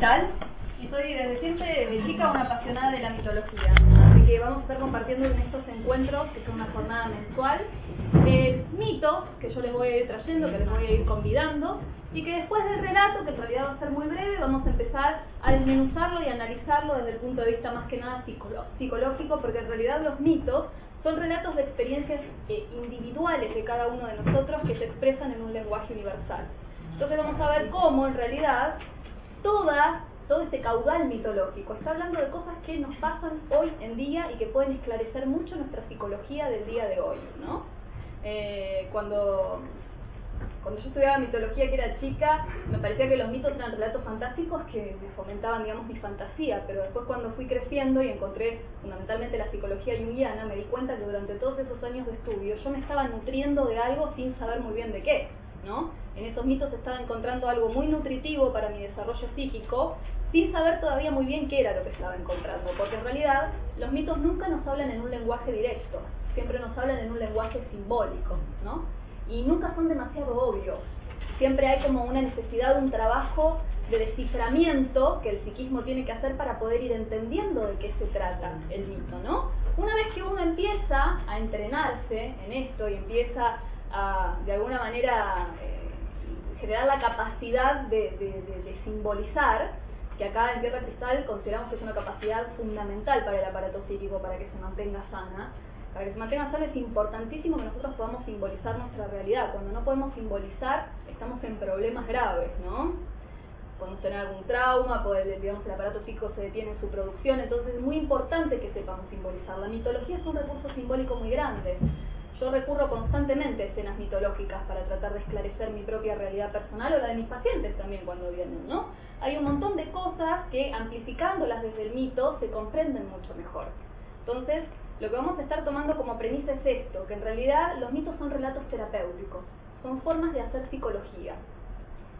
tal? Y soy desde siempre, desde chica, una apasionada de la mitología. Así que vamos a estar compartiendo en estos encuentros, que son una jornada mensual, eh, mitos que yo les voy a ir trayendo, que les voy a ir convidando, y que después del relato, que en realidad va a ser muy breve, vamos a empezar a desmenuzarlo y analizarlo desde el punto de vista más que nada psicológico, porque en realidad los mitos son relatos de experiencias eh, individuales de cada uno de nosotros que se expresan en un lenguaje universal. Entonces vamos a ver cómo en realidad toda, todo este caudal mitológico está hablando de cosas que nos pasan hoy en día y que pueden esclarecer mucho nuestra psicología del día de hoy. ¿no? Eh, cuando cuando yo estudiaba mitología que era chica, me parecía que los mitos eran relatos fantásticos que me fomentaban, digamos, mi fantasía, pero después cuando fui creciendo y encontré fundamentalmente la psicología junguiana, me di cuenta que durante todos esos años de estudio yo me estaba nutriendo de algo sin saber muy bien de qué, ¿no? En esos mitos estaba encontrando algo muy nutritivo para mi desarrollo psíquico, sin saber todavía muy bien qué era lo que estaba encontrando, porque en realidad los mitos nunca nos hablan en un lenguaje directo, siempre nos hablan en un lenguaje simbólico, ¿no? y nunca son demasiado obvios. Siempre hay como una necesidad un trabajo de desciframiento que el psiquismo tiene que hacer para poder ir entendiendo de qué se trata el mito, ¿no? Una vez que uno empieza a entrenarse en esto y empieza a, de alguna manera, eh, generar la capacidad de, simbolizar, que acá en Tierra Cristal consideramos que es una capacidad fundamental para el aparato psíquico para que se mantenga sana, para que se mantenga sano es importantísimo que nosotros podamos simbolizar nuestra realidad. Cuando no podemos simbolizar, estamos en problemas graves, ¿no? Podemos tener algún trauma, poder, digamos, el aparato psíquico se detiene en su producción, entonces es muy importante que sepamos simbolizar. La mitología es un recurso simbólico muy grande. Yo recurro constantemente a escenas mitológicas para tratar de esclarecer mi propia realidad personal o la de mis pacientes también cuando vienen, ¿no? Hay un montón de cosas que amplificándolas desde el mito se comprenden mucho mejor. Entonces, lo que vamos a estar tomando como premisa es esto, que en realidad los mitos son relatos terapéuticos, son formas de hacer psicología.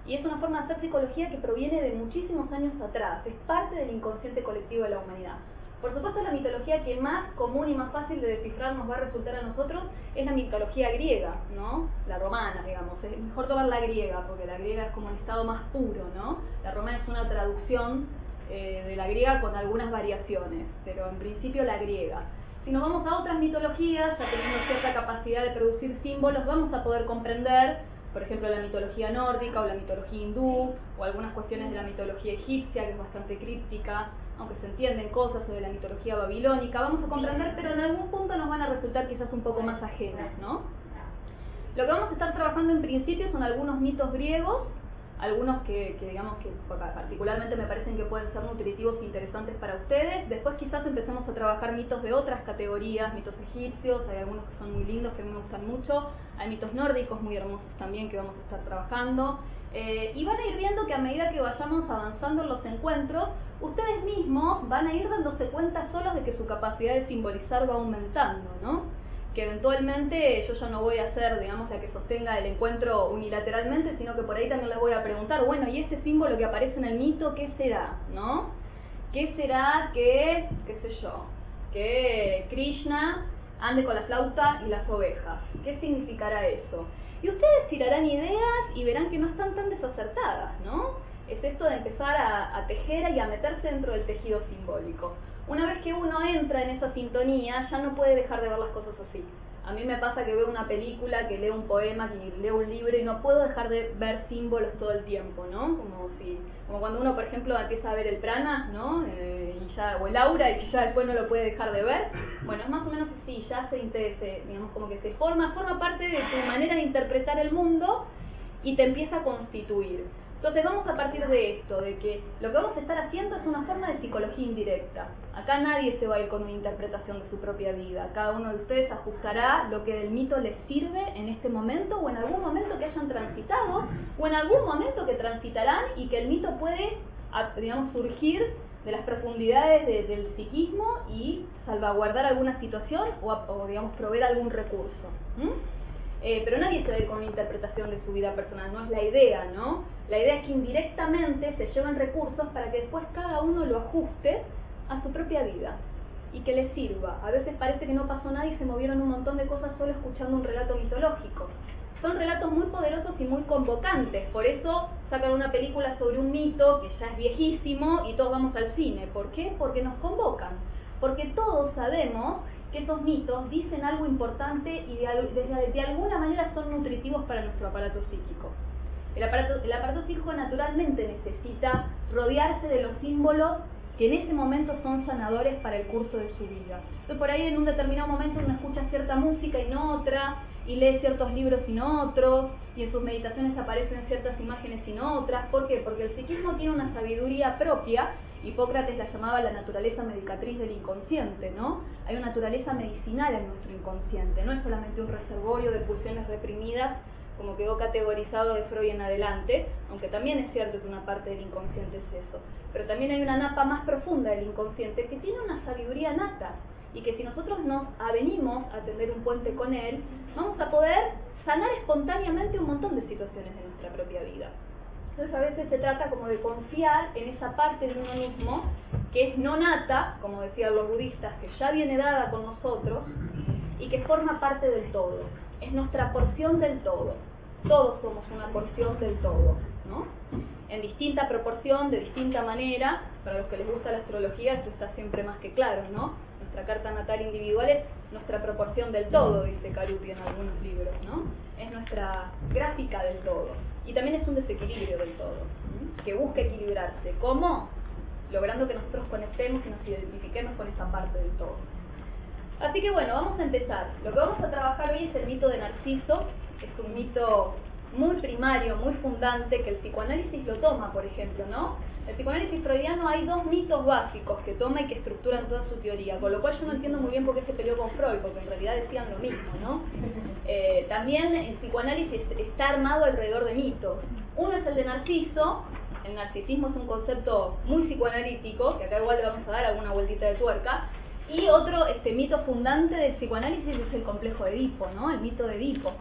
Y es una forma de hacer psicología que proviene de muchísimos años atrás, es parte del inconsciente colectivo de la humanidad. Por supuesto, la mitología que más común y más fácil de descifrar nos va a resultar a nosotros es la mitología griega, ¿no? La romana, digamos. Es mejor tomar la griega, porque la griega es como el estado más puro, ¿no? La romana es una traducción eh, de la griega con algunas variaciones, pero en principio la griega. Si nos vamos a otras mitologías, ya teniendo cierta capacidad de producir símbolos, vamos a poder comprender, por ejemplo, la mitología nórdica o la mitología hindú, o algunas cuestiones de la mitología egipcia, que es bastante críptica, aunque se entienden cosas, de la mitología babilónica, vamos a comprender, pero en algún punto nos van a resultar quizás un poco más ajenas, ¿no? Lo que vamos a estar trabajando en principio son algunos mitos griegos, algunos que, digamos que particularmente me parecen que pueden ser nutritivos e interesantes para ustedes. Después quizás empecemos a trabajar mitos de otras categorías, mitos egipcios, hay algunos que son muy lindos, que a me gustan mucho, hay mitos nórdicos muy hermosos también que vamos a estar trabajando. Eh, y van a ir viendo que a medida que vayamos avanzando en los encuentros, ustedes mismos van a ir dándose cuenta solos de que su capacidad de simbolizar va aumentando, ¿no? que eventualmente yo ya no voy a ser, digamos, la que sostenga el encuentro unilateralmente, sino que por ahí también les voy a preguntar, bueno, ¿y ese símbolo que aparece en el mito, qué será? ¿No? ¿Qué será que, qué sé yo, que Krishna ande con la flauta y las ovejas? ¿Qué significará eso? Y ustedes tirarán ideas y verán que no están tan desacertadas, ¿no? Es esto de empezar a, tejer y a meterse dentro del tejido simbólico una vez que uno entra en esa sintonía, ya no puede dejar de ver las cosas así. A mí me pasa que veo una película, que leo un poema, que leo un libro y no puedo dejar de ver símbolos todo el tiempo, ¿no? Como si, como cuando uno, por ejemplo, empieza a ver el prana, ¿no? Eh, y ya, o el aura y ya después no lo puede dejar de ver. Bueno, es más o menos así, ya se, se, digamos, como que se forma, forma parte de tu manera de interpretar el mundo y te empieza a constituir. Entonces vamos a partir de esto, de que lo que vamos a estar haciendo es una forma de psicología indirecta. Acá nadie se va a ir con una interpretación de su propia vida. Cada uno de ustedes ajustará lo que del mito les sirve en este momento o en algún momento que hayan transitado o en algún momento que transitarán y que el mito puede, digamos, surgir de las profundidades del psiquismo y salvaguardar alguna situación o, digamos, proveer algún recurso. Eh, pero nadie se ve con una interpretación de su vida personal, no es la idea, ¿no? La idea es que indirectamente se llevan recursos para que después cada uno lo ajuste a su propia vida y que le sirva. A veces parece que no pasó nada y se movieron un montón de cosas solo escuchando un relato mitológico. son relatos muy poderosos y muy convocantes. Por eso sacan una película sobre un mito que ya es viejísimo y todos vamos al cine. ¿Por qué? Porque nos convocan. Porque todos sabemos que esos mitos dicen algo importante y de, de alguna manera son nutritivos para nuestro aparato psíquico. El aparato, el aparato psíquico naturalmente necesita rodearse de los símbolos que en ese momento son sanadores para el curso de su vida. Entonces por ahí en un determinado momento uno escucha cierta música y no otra, y lee ciertos libros y no otros, y en sus meditaciones aparecen ciertas imágenes y no otras. ¿Por qué? Porque el psiquismo tiene una sabiduría propia, Hipócrates la llamaba la naturaleza medicatriz del inconsciente, ¿no? Hay una naturaleza medicinal en nuestro inconsciente, no es solamente un reservorio de pulsiones reprimidas como quedó categorizado de Freud en adelante, aunque también es cierto que una parte del inconsciente es eso, pero también hay una napa más profunda del inconsciente que tiene una sabiduría nata y que si nosotros nos avenimos a tender un puente con él, vamos a poder sanar espontáneamente un montón de situaciones de nuestra propia vida. Entonces a veces se trata como de confiar en esa parte de uno mismo que es no nata, como decían los budistas, que ya viene dada con nosotros y que forma parte del todo, es nuestra porción del todo todos somos una porción del todo, ¿no? En distinta proporción, de distinta manera, para los que les gusta la astrología esto está siempre más que claro, ¿no? Nuestra carta natal individual es nuestra proporción del todo, dice Caruti en algunos libros, ¿no? Es nuestra gráfica del todo. Y también es un desequilibrio del todo, que busca equilibrarse. ¿Cómo? Logrando que nosotros conectemos y nos identifiquemos con esa parte del todo. Así que bueno, vamos a empezar. Lo que vamos a trabajar hoy es el mito de Narciso, es un mito muy primario, muy fundante, que el psicoanálisis lo toma, por ejemplo, ¿no? El psicoanálisis freudiano hay dos mitos básicos que toma y que estructuran toda su teoría, con lo cual yo no entiendo muy bien por qué se peleó con Freud, porque en realidad decían lo mismo, ¿no? Eh, también el psicoanálisis está armado alrededor de mitos. Uno es el de Narciso, el narcisismo es un concepto muy psicoanalítico, que acá igual le vamos a dar alguna vueltita de tuerca, y otro este mito fundante del psicoanálisis es el complejo de Edipo, ¿no? El mito de Edipo.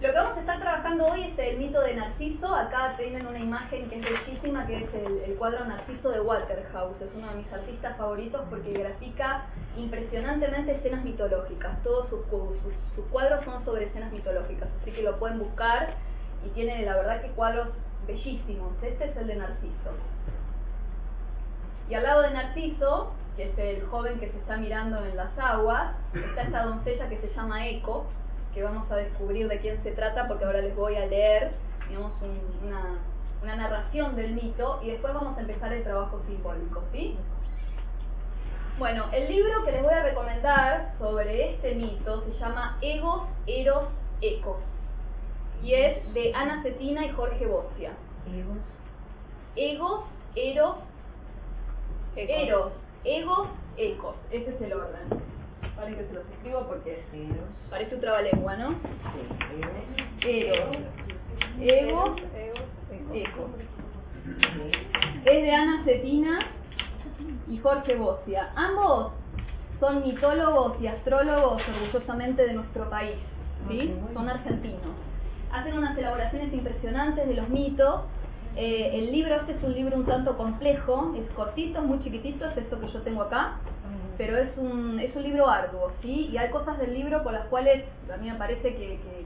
Lo que vamos a estar trabajando hoy es el mito de Narciso. Acá tienen una imagen que es bellísima, que es el, cuadro Narciso de Waterhouse. Es uno de mis artistas favoritos porque grafica impresionantemente escenas mitológicas. Todos sus, sus cuadros son sobre escenas mitológicas, así que lo pueden buscar y tiene la verdad que cuadros bellísimos. Este es el de Narciso. Y al lado de Narciso, que es el joven que se está mirando en las aguas, está esta doncella que se llama Eco, que vamos a descubrir de quién se trata porque ahora les voy a leer, digamos, una, una narración del mito y después vamos a empezar el trabajo simbólico, ¿sí? Bueno, el libro que les voy a recomendar sobre este mito se llama Egos, Eros, Ecos y es de Ana Cetina y Jorge Bocia. Egos. Egos, Eros, Eros, egos, ecos. Ese es el orden. Vale que se los escribo porque parece un trabalengua, ¿no? Eros, egos, ecos. Es de Ana Cetina y Jorge Bocia. Ambos son mitólogos y astrólogos orgullosamente de nuestro país, ¿sí? Son argentinos. Hacen unas elaboraciones impresionantes de los mitos eh, el libro este es un libro un tanto complejo, es cortito, muy chiquitito, es esto que yo tengo acá, pero es un, es un libro arduo, ¿sí? Y hay cosas del libro por las cuales a mí me parece que que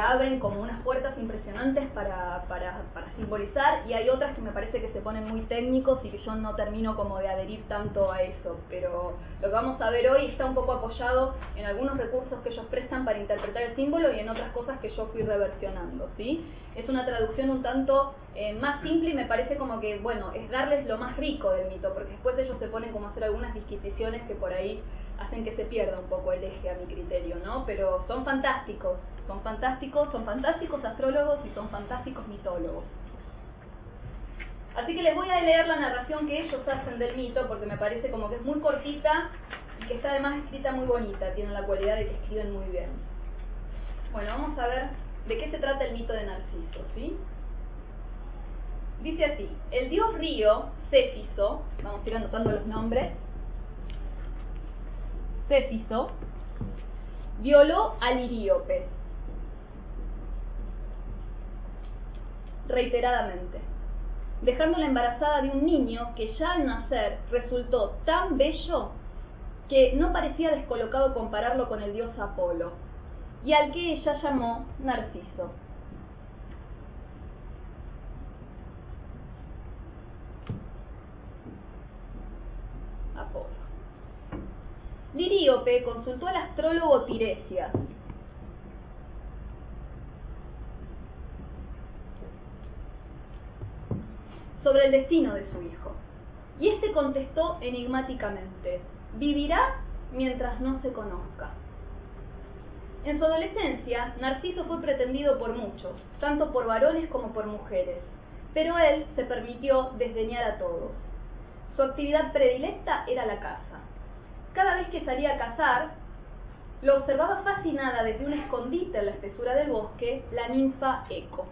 abren como unas puertas impresionantes para, para, para, simbolizar y hay otras que me parece que se ponen muy técnicos y que yo no termino como de adherir tanto a eso, pero lo que vamos a ver hoy está un poco apoyado en algunos recursos que ellos prestan para interpretar el símbolo y en otras cosas que yo fui reversionando, ¿sí? Es una traducción un tanto eh, más simple y me parece como que, bueno, es darles lo más rico del mito, porque después ellos se ponen como a hacer algunas disquisiciones que por ahí hacen que se pierda un poco el eje a mi criterio, ¿no? Pero son fantásticos, son fantásticos, son fantásticos astrólogos y son fantásticos mitólogos. Así que les voy a leer la narración que ellos hacen del mito porque me parece como que es muy cortita y que está además escrita muy bonita, tiene la cualidad de que escriben muy bien. Bueno, vamos a ver de qué se trata el mito de Narciso, ¿sí? Dice así, el dios río, Céfiso, vamos a ir anotando los nombres, Céfiso, violó a Liríope, reiteradamente, dejándola embarazada de un niño que ya al nacer resultó tan bello que no parecía descolocado compararlo con el dios Apolo. y al que ella llamó Narciso. Apolo. Liríope consultó al astrólogo Tiresias, sobre el destino de su hijo. Y éste contestó enigmáticamente, vivirá mientras no se conozca. En su adolescencia, Narciso fue pretendido por muchos, tanto por varones como por mujeres, pero él se permitió desdeñar a todos. Su actividad predilecta era la caza. Cada vez que salía a cazar, lo observaba fascinada desde un escondite en la espesura del bosque la ninfa Eco.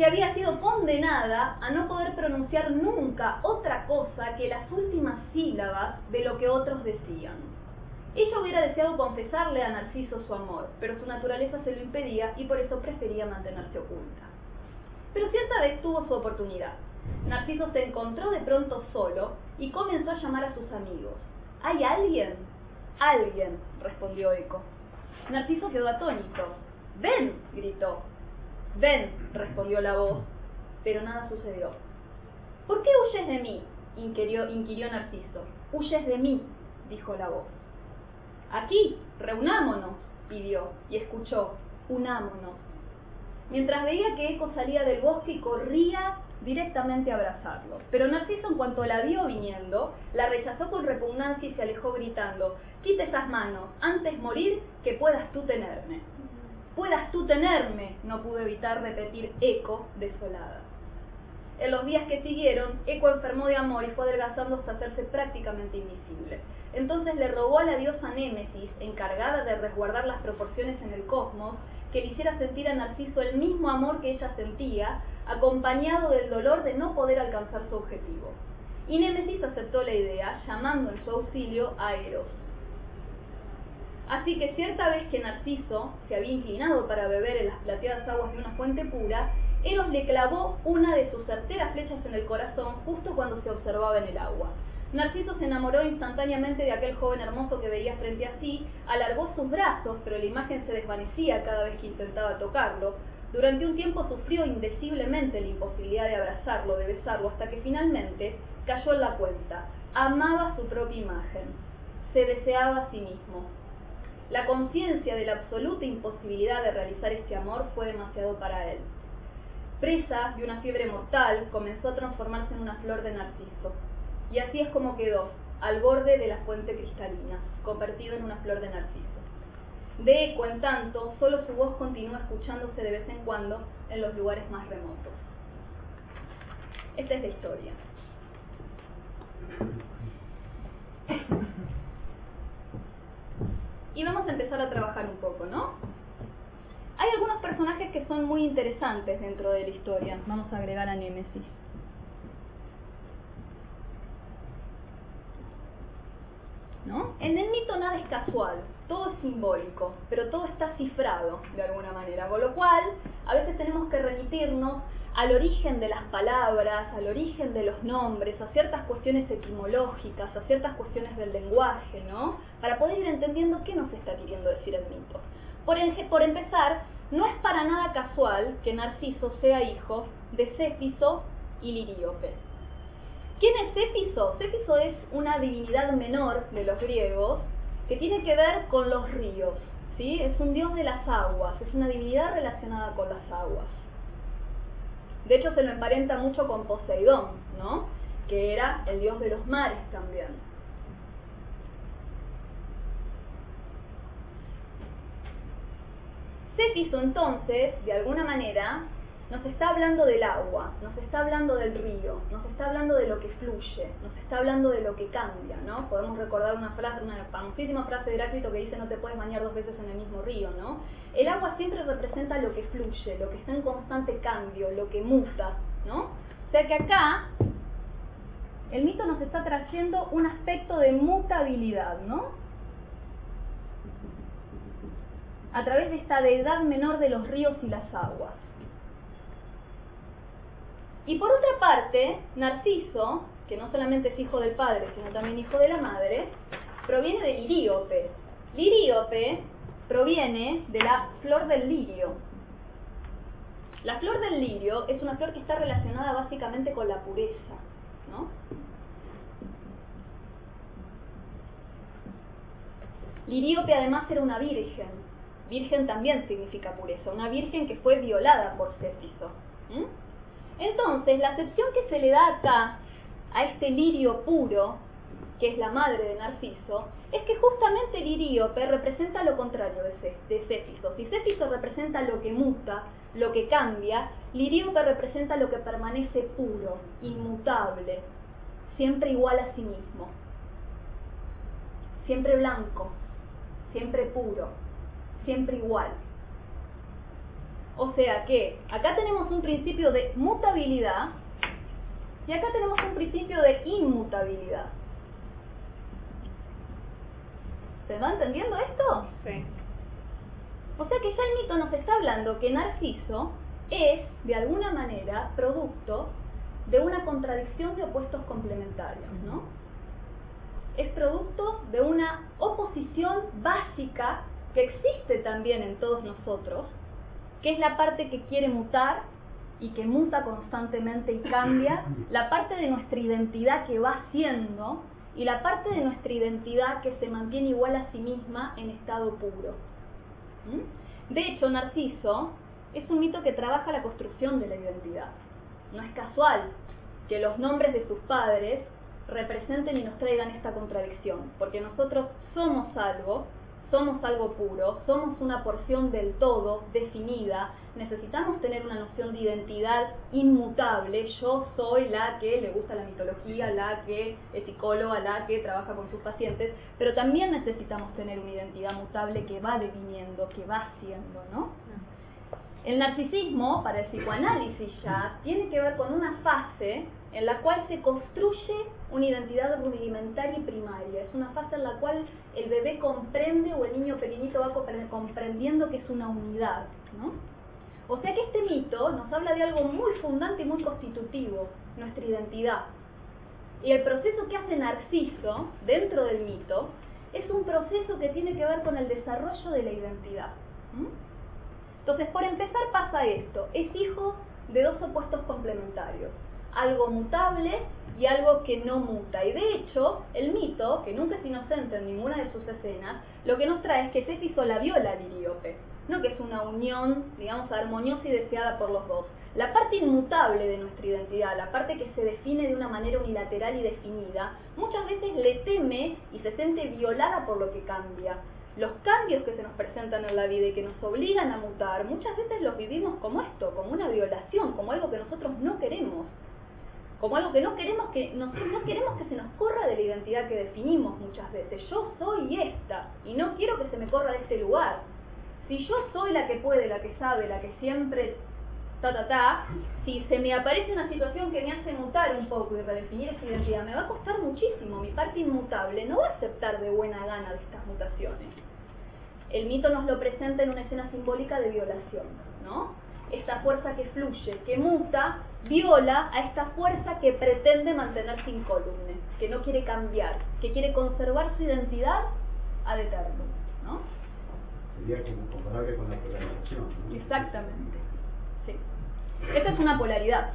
Que había sido condenada a no poder pronunciar nunca otra cosa que las últimas sílabas de lo que otros decían. Ella hubiera deseado confesarle a Narciso su amor, pero su naturaleza se lo impedía y por eso prefería mantenerse oculta. Pero cierta vez tuvo su oportunidad. Narciso se encontró de pronto solo y comenzó a llamar a sus amigos. ¿Hay alguien? Alguien, respondió Eco. Narciso quedó atónito. Ven, gritó. Ven, respondió la voz, pero nada sucedió. ¿Por qué huyes de mí? inquirió, Narciso. Huyes de mí, dijo la voz. Aquí, reunámonos, pidió, y escuchó, unámonos. Mientras veía que Eco salía del bosque y corría directamente a abrazarlo. Pero Narciso, en cuanto la vio viniendo, la rechazó con repugnancia y se alejó gritando, quita esas manos, antes morir que puedas tú tenerme puedas tú tenerme, no pudo evitar repetir Eco desolada. En los días que siguieron, Eco enfermó de amor y fue adelgazando hasta hacerse prácticamente invisible. Entonces le rogó a la diosa Némesis, encargada de resguardar las proporciones en el cosmos, que le hiciera sentir a Narciso el mismo amor que ella sentía, acompañado del dolor de no poder alcanzar su objetivo. Y Némesis aceptó la idea, llamando en su auxilio a Eros, Así que cierta vez que Narciso se había inclinado para beber en las plateadas aguas de una fuente pura, Eros le clavó una de sus certeras flechas en el corazón justo cuando se observaba en el agua. Narciso se enamoró instantáneamente de aquel joven hermoso que veía frente a sí, alargó sus brazos, pero la imagen se desvanecía cada vez que intentaba tocarlo. Durante un tiempo sufrió indeciblemente la imposibilidad de abrazarlo, de besarlo, hasta que finalmente cayó en la cuenta. Amaba su propia imagen, se deseaba a sí mismo. La conciencia de la absoluta imposibilidad de realizar este amor fue demasiado para él. Presa de una fiebre mortal, comenzó a transformarse en una flor de narciso. Y así es como quedó, al borde de la fuente cristalina, convertido en una flor de narciso. De eco, en tanto, solo su voz continúa escuchándose de vez en cuando en los lugares más remotos. Esta es la historia. Y vamos a empezar a trabajar un poco, ¿no? Hay algunos personajes que son muy interesantes dentro de la historia. Vamos a agregar a Némesis. ¿No? En el mito nada es casual, todo es simbólico, pero todo está cifrado de alguna manera, con lo cual a veces tenemos que remitirnos al origen de las palabras, al origen de los nombres, a ciertas cuestiones etimológicas, a ciertas cuestiones del lenguaje, ¿no? Para poder ir entendiendo qué nos está queriendo decir el mito. Por, empezar, no es para nada casual que Narciso sea hijo de Céfiso y Liríope. ¿Quién es Céfiso? Céfiso es una divinidad menor de los griegos que tiene que ver con los ríos, ¿sí? Es un dios de las aguas, es una divinidad relacionada con las aguas. De hecho, se lo emparenta mucho con Poseidón, ¿no? Que era el dios de los mares también. Céfiso entonces, de alguna manera, nos está hablando del agua, nos está hablando del río, nos está hablando de lo que fluye, nos está hablando de lo que cambia, ¿no? Podemos recordar una frase, una famosísima frase de Heráclito que dice no te puedes bañar dos veces en el mismo río, ¿no? El agua siempre representa lo que fluye, lo que está en constante cambio, lo que muta, ¿no? O sea que acá el mito nos está trayendo un aspecto de mutabilidad, ¿no? A través de esta deidad menor de los ríos y las aguas. Y por otra parte, Narciso, que no solamente es hijo del padre, sino también hijo de la madre, proviene del liríope. Liríope proviene de la flor del lirio. La flor del lirio es una flor que está relacionada básicamente con la pureza, ¿no? Liríope además era una virgen. Virgen también significa pureza, una virgen que fue violada por Céfiso. Entonces, la acepción que se le da acá a este lirio puro, que es la madre de Narciso, es que justamente el iríope representa lo contrario de, Céfiso. Si Céfiso representa lo que muta, lo que cambia, Liríope representa lo que permanece puro, inmutable, siempre igual a sí mismo, siempre blanco, siempre puro, siempre igual. O sea que acá tenemos un principio de mutabilidad y acá tenemos un principio de inmutabilidad. ¿Se va entendiendo esto? Sí. O sea que ya el mito nos está hablando que Narciso es, de alguna manera, producto de una contradicción de opuestos complementarios, ¿no? Es producto de una oposición básica que existe también en todos nosotros, que es la parte que quiere mutar y que muta constantemente y cambia, la parte de nuestra identidad que va siendo y la parte de nuestra identidad que se mantiene igual a sí misma en estado puro. ¿Mm? De hecho, Narciso es un mito que trabaja la construcción de la identidad. No es casual que los nombres de sus padres representen y nos traigan esta contradicción, porque nosotros somos algo somos algo puro, somos una porción del todo definida, necesitamos tener una noción de identidad inmutable, yo soy la que le gusta la mitología, la que es psicóloga, la que trabaja con sus pacientes, pero también necesitamos tener una identidad mutable que va definiendo, que va siendo, ¿no? El narcisismo, para el psicoanálisis ya, tiene que ver con una fase en la cual se construye una identidad rudimentaria y primaria. Es una fase en la cual el bebé comprende o el niño pequeñito va comprendiendo que es una unidad. ¿no? O sea que este mito nos habla de algo muy fundante y muy constitutivo, nuestra identidad. Y el proceso que hace Narciso dentro del mito es un proceso que tiene que ver con el desarrollo de la identidad. Entonces, por empezar pasa esto, es hijo de dos opuestos complementarios, algo mutable y algo que no muta. Y de hecho, el mito, que nunca es inocente en ninguna de sus escenas, lo que nos trae es que Céfiso la viola a Liriope, no que es una unión, digamos, armoniosa y deseada por los dos. La parte inmutable de nuestra identidad, la parte que se define de una manera unilateral y definida, muchas veces le teme y se siente violada por lo que cambia los cambios que se nos presentan en la vida y que nos obligan a mutar, muchas veces los vivimos como esto, como una violación, como algo que nosotros no queremos, como algo que no queremos que nosotros no queremos que se nos corra de la identidad que definimos muchas veces. Yo soy esta y no quiero que se me corra de este lugar. Si yo soy la que puede, la que sabe, la que siempre ta ta ta, si se me aparece una situación que me hace mutar un poco y redefinir esa identidad, me va a costar muchísimo. Mi parte inmutable no va a aceptar de buena gana de estas mutaciones el mito nos lo presenta en una escena simbólica de violación, ¿no? Esta fuerza que fluye, que muta, viola a esta fuerza que pretende mantenerse incólume, que no quiere cambiar, que quiere conservar su identidad ad eterno, ¿no? Sería como comparable con la polarización. ¿no? Exactamente, sí. Esta es una polaridad.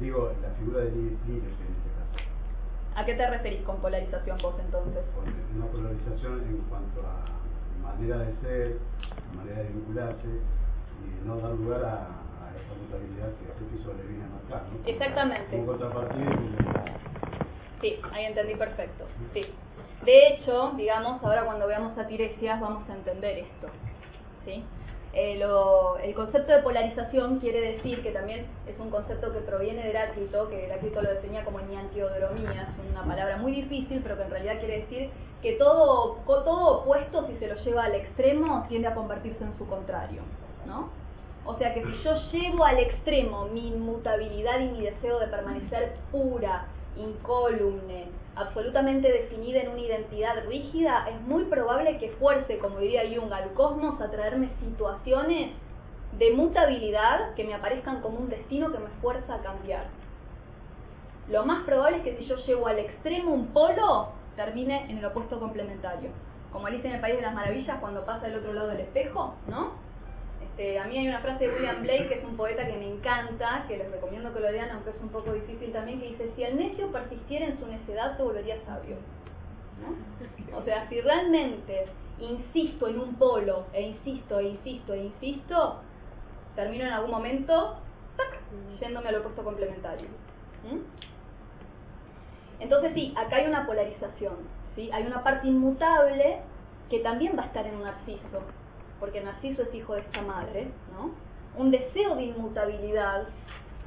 Digo, la figura de Lirio en este caso. ¿A qué te referís con polarización vos entonces? Una polarización en cuanto a manera de ser, manera de vincularse y no dar lugar a, a esa mutabilidad que ese piso le viene a marcar. ¿no? Exactamente. Un contrapartido Sí, ahí entendí perfecto. Sí. De hecho, digamos, ahora cuando veamos a Tiresias vamos a entender esto. ¿sí? Eh, el concepto de polarización quiere decir que también es un concepto que proviene de Heráclito, que Heráclito lo definía como niantiodromía, es una palabra muy difícil, pero que en realidad quiere decir que todo, todo opuesto, si se lo lleva al extremo, tiende a convertirse en su contrario. O sea que si yo llevo al extremo mi inmutabilidad y mi deseo de permanecer pura, incólume, absolutamente definida en una identidad rígida, es muy probable que fuerce, como diría Jung, al cosmos a traerme situaciones de mutabilidad que me aparezcan como un destino que me fuerza a cambiar. Lo más probable es que si yo llevo al extremo un polo, termine en el opuesto complementario. Como Alicia en el País de las Maravillas cuando pasa del otro lado del espejo, ¿no? Este, a mí hay una frase de William Blake, que es un poeta que me encanta, que les recomiendo que lo lean, aunque es un poco difícil también, que dice, si el necio persistiera en su necedad, se volvería sabio. O sea, si realmente insisto en un polo, e insisto, e insisto, e insisto, termino en algún momento yéndome al opuesto complementario. Entonces sí, acá hay una polarización, ¿sí? hay una parte inmutable que también va a estar en un narciso, porque Narciso es hijo de esta madre, ¿no? Un deseo de inmutabilidad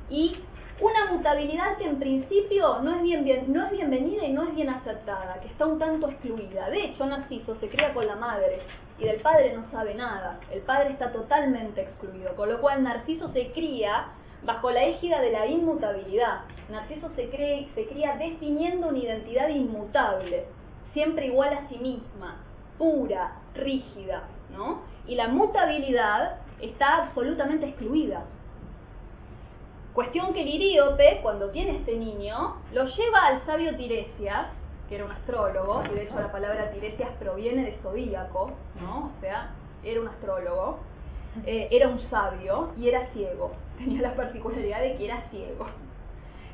y una mutabilidad que en principio no es, bien, no es bienvenida y no es bien aceptada, que está un tanto excluida. De hecho, Narciso se cría con la madre y del padre no sabe nada. El padre está totalmente excluido, con lo cual Narciso se cría bajo la égida de la inmutabilidad. Narciso se, cree, se cría definiendo una identidad inmutable, siempre igual a sí misma, pura, rígida, ¿no? Y la mutabilidad está absolutamente excluida. Cuestión que el iríope, cuando tiene este niño, lo lleva al sabio Tiresias, que era un astrólogo, y de hecho la palabra Tiresias proviene de zodíaco, ¿no? O sea, era un astrólogo, eh, era un sabio y era ciego. Tenía la particularidad de que era ciego.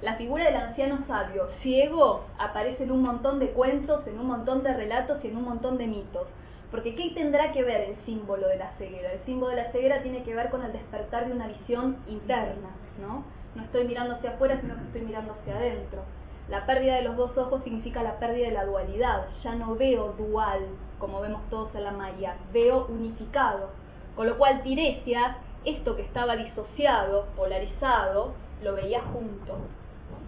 La figura del anciano sabio ciego aparece en un montón de cuentos, en un montón de relatos y en un montón de mitos. Porque ¿qué tendrá que ver el símbolo de la ceguera? El símbolo de la ceguera tiene que ver con el despertar de una visión interna, ¿no? No estoy mirando hacia afuera, sino que estoy mirando hacia adentro. La pérdida de los dos ojos significa la pérdida de la dualidad. Ya no veo dual, como vemos todos en la Maya, veo unificado. Con lo cual Tiresias, esto que estaba disociado, polarizado, lo veía junto.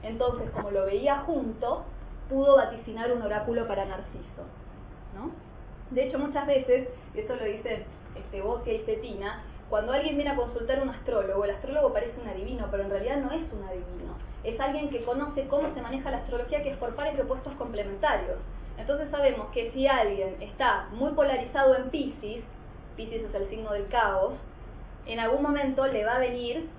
Entonces, como lo veía junto, pudo vaticinar un oráculo para Narciso. ¿no? De hecho, muchas veces, y eso lo dicen este, Bosia y Cetina, cuando alguien viene a consultar a un astrólogo, el astrólogo parece un adivino, pero en realidad no es un adivino. Es alguien que conoce cómo se maneja la astrología, que es por pares de opuestos complementarios. Entonces sabemos que si alguien está muy polarizado en Pisces, Pisces es el signo del caos, en algún momento le va a venir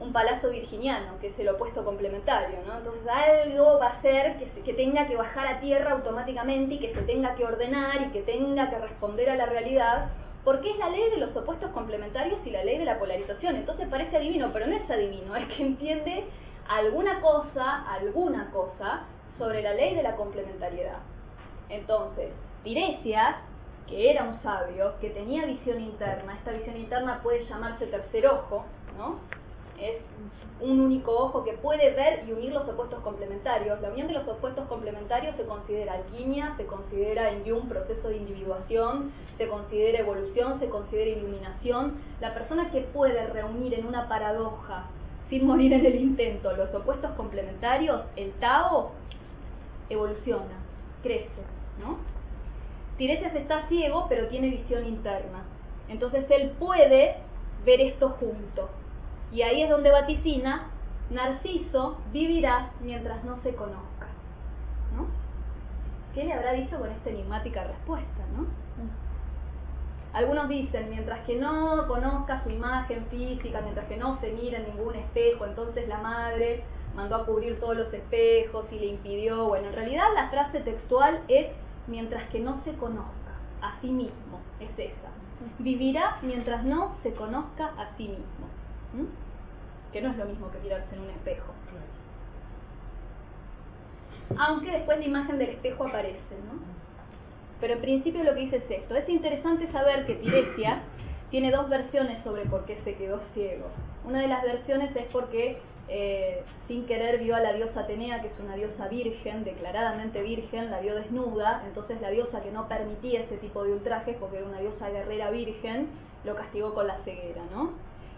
un palazo virginiano, que es el opuesto complementario, ¿no? Entonces algo va a hacer que, que tenga que bajar a tierra automáticamente y que se tenga que ordenar y que tenga que responder a la realidad, porque es la ley de los opuestos complementarios y la ley de la polarización. Entonces parece adivino, pero no es adivino, es que entiende alguna cosa, alguna cosa sobre la ley de la complementariedad. Entonces, Tiresias, que era un sabio, que tenía visión interna, esta visión interna puede llamarse tercer ojo, ¿no? Es un único ojo que puede ver y unir los opuestos complementarios. La unión de los opuestos complementarios se considera alquimia, se considera en Jung proceso de individuación, se considera evolución, se considera iluminación. La persona que puede reunir en una paradoja, sin morir en el intento, los opuestos complementarios, el Tao, evoluciona, crece, ¿no? Tiresias está ciego, pero tiene visión interna. Entonces él puede ver esto junto. Y ahí es donde vaticina, Narciso vivirá mientras no se conozca. ¿no? ¿Qué le habrá dicho con esta enigmática respuesta? ¿no? Algunos dicen, mientras que no conozca su imagen física, mientras que no se mire en ningún espejo, entonces la madre mandó a cubrir todos los espejos y le impidió. Bueno, en realidad la frase textual es mientras que no se conozca a sí mismo, es esa. Vivirá mientras no se conozca a sí mismo. ¿Mm? Que no es lo mismo que mirarse en un espejo. Aunque después la imagen del espejo aparece, ¿no? Pero en principio lo que dice es esto. Es interesante saber que Tiresias tiene dos versiones sobre por qué se quedó ciego. Una de las versiones es porque eh, sin querer vio a la diosa Atenea, que es una diosa virgen, declaradamente virgen, la vio desnuda, entonces la diosa que no permitía ese tipo de ultrajes, porque era una diosa guerrera virgen, lo castigó con la ceguera, ¿no?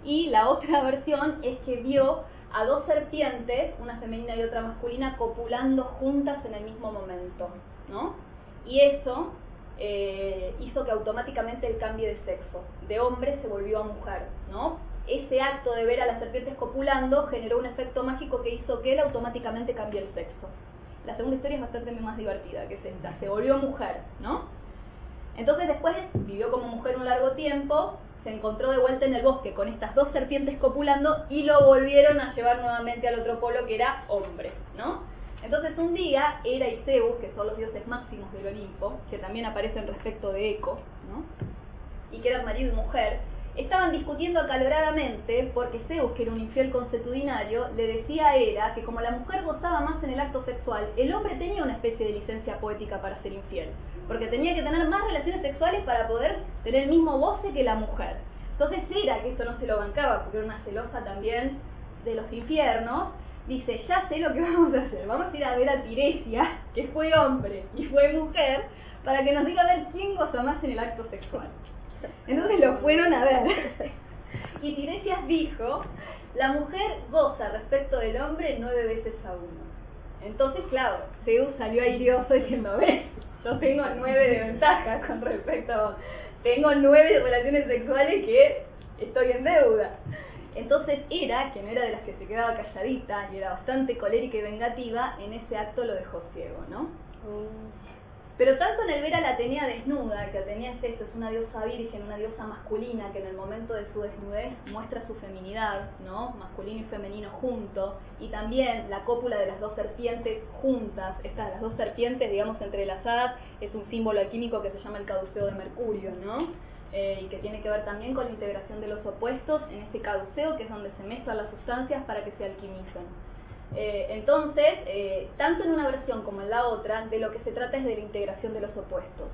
Y la otra versión es que vio a dos serpientes, una femenina y otra masculina, copulando juntas en el mismo momento, ¿no? Y eso eh, hizo que automáticamente él cambie de sexo. De hombre se volvió a mujer, ¿no? Ese acto de ver a las serpientes copulando generó un efecto mágico que hizo que él automáticamente cambie el sexo. La segunda historia es bastante más divertida, que es esta, se volvió mujer, ¿no? Entonces después vivió como mujer un largo tiempo, se encontró de vuelta en el bosque con estas dos serpientes copulando y lo volvieron a llevar nuevamente al otro polo que era hombre, ¿no? Entonces un día, Hera y Zeus, que son los dioses máximos del Olimpo, que también aparecen respecto de Eco, ¿no? y que eran marido y mujer, estaban discutiendo acaloradamente porque Zeus, que era un infiel consuetudinario, le decía a Hera que como la mujer gozaba más en el acto sexual, el hombre tenía una especie de licencia poética para ser infiel, porque tenía que tener más relaciones sexuales para poder tener el mismo goce que la mujer. Entonces Hera, que esto no se lo bancaba porque era una celosa también de los infiernos, dice, ya sé lo que vamos a hacer, vamos a ir a ver a Tiresia, que fue hombre y fue mujer, para que nos diga a ver quién goza más en el acto sexual. Entonces lo fueron a ver. Y Tiresias dijo, la mujer goza respecto del hombre nueve veces a uno. Entonces, claro, Zeus salió airioso diciendo, ves, yo tengo nueve de ventaja con respecto, tengo nueve relaciones sexuales que estoy en deuda. Entonces era, que no era de las que se quedaba calladita y era bastante colérica y vengativa, en ese acto lo dejó ciego, ¿no? Oh. Pero tanto en el ver a la Atenea desnuda, que Atenea es esto, es una diosa virgen, una diosa masculina que en el momento de su desnudez muestra su feminidad, ¿no? Masculino y femenino juntos, y también la cópula de las dos serpientes juntas, estas las dos serpientes, digamos, entrelazadas, es un símbolo alquímico que se llama el caduceo de Mercurio, ¿no? Eh, y que tiene que ver también con la integración de los opuestos en este caduceo, que es donde se mezclan las sustancias para que se alquimicen. Eh, entonces, eh, tanto en una versión como en la otra, de lo que se trata es de la integración de los opuestos.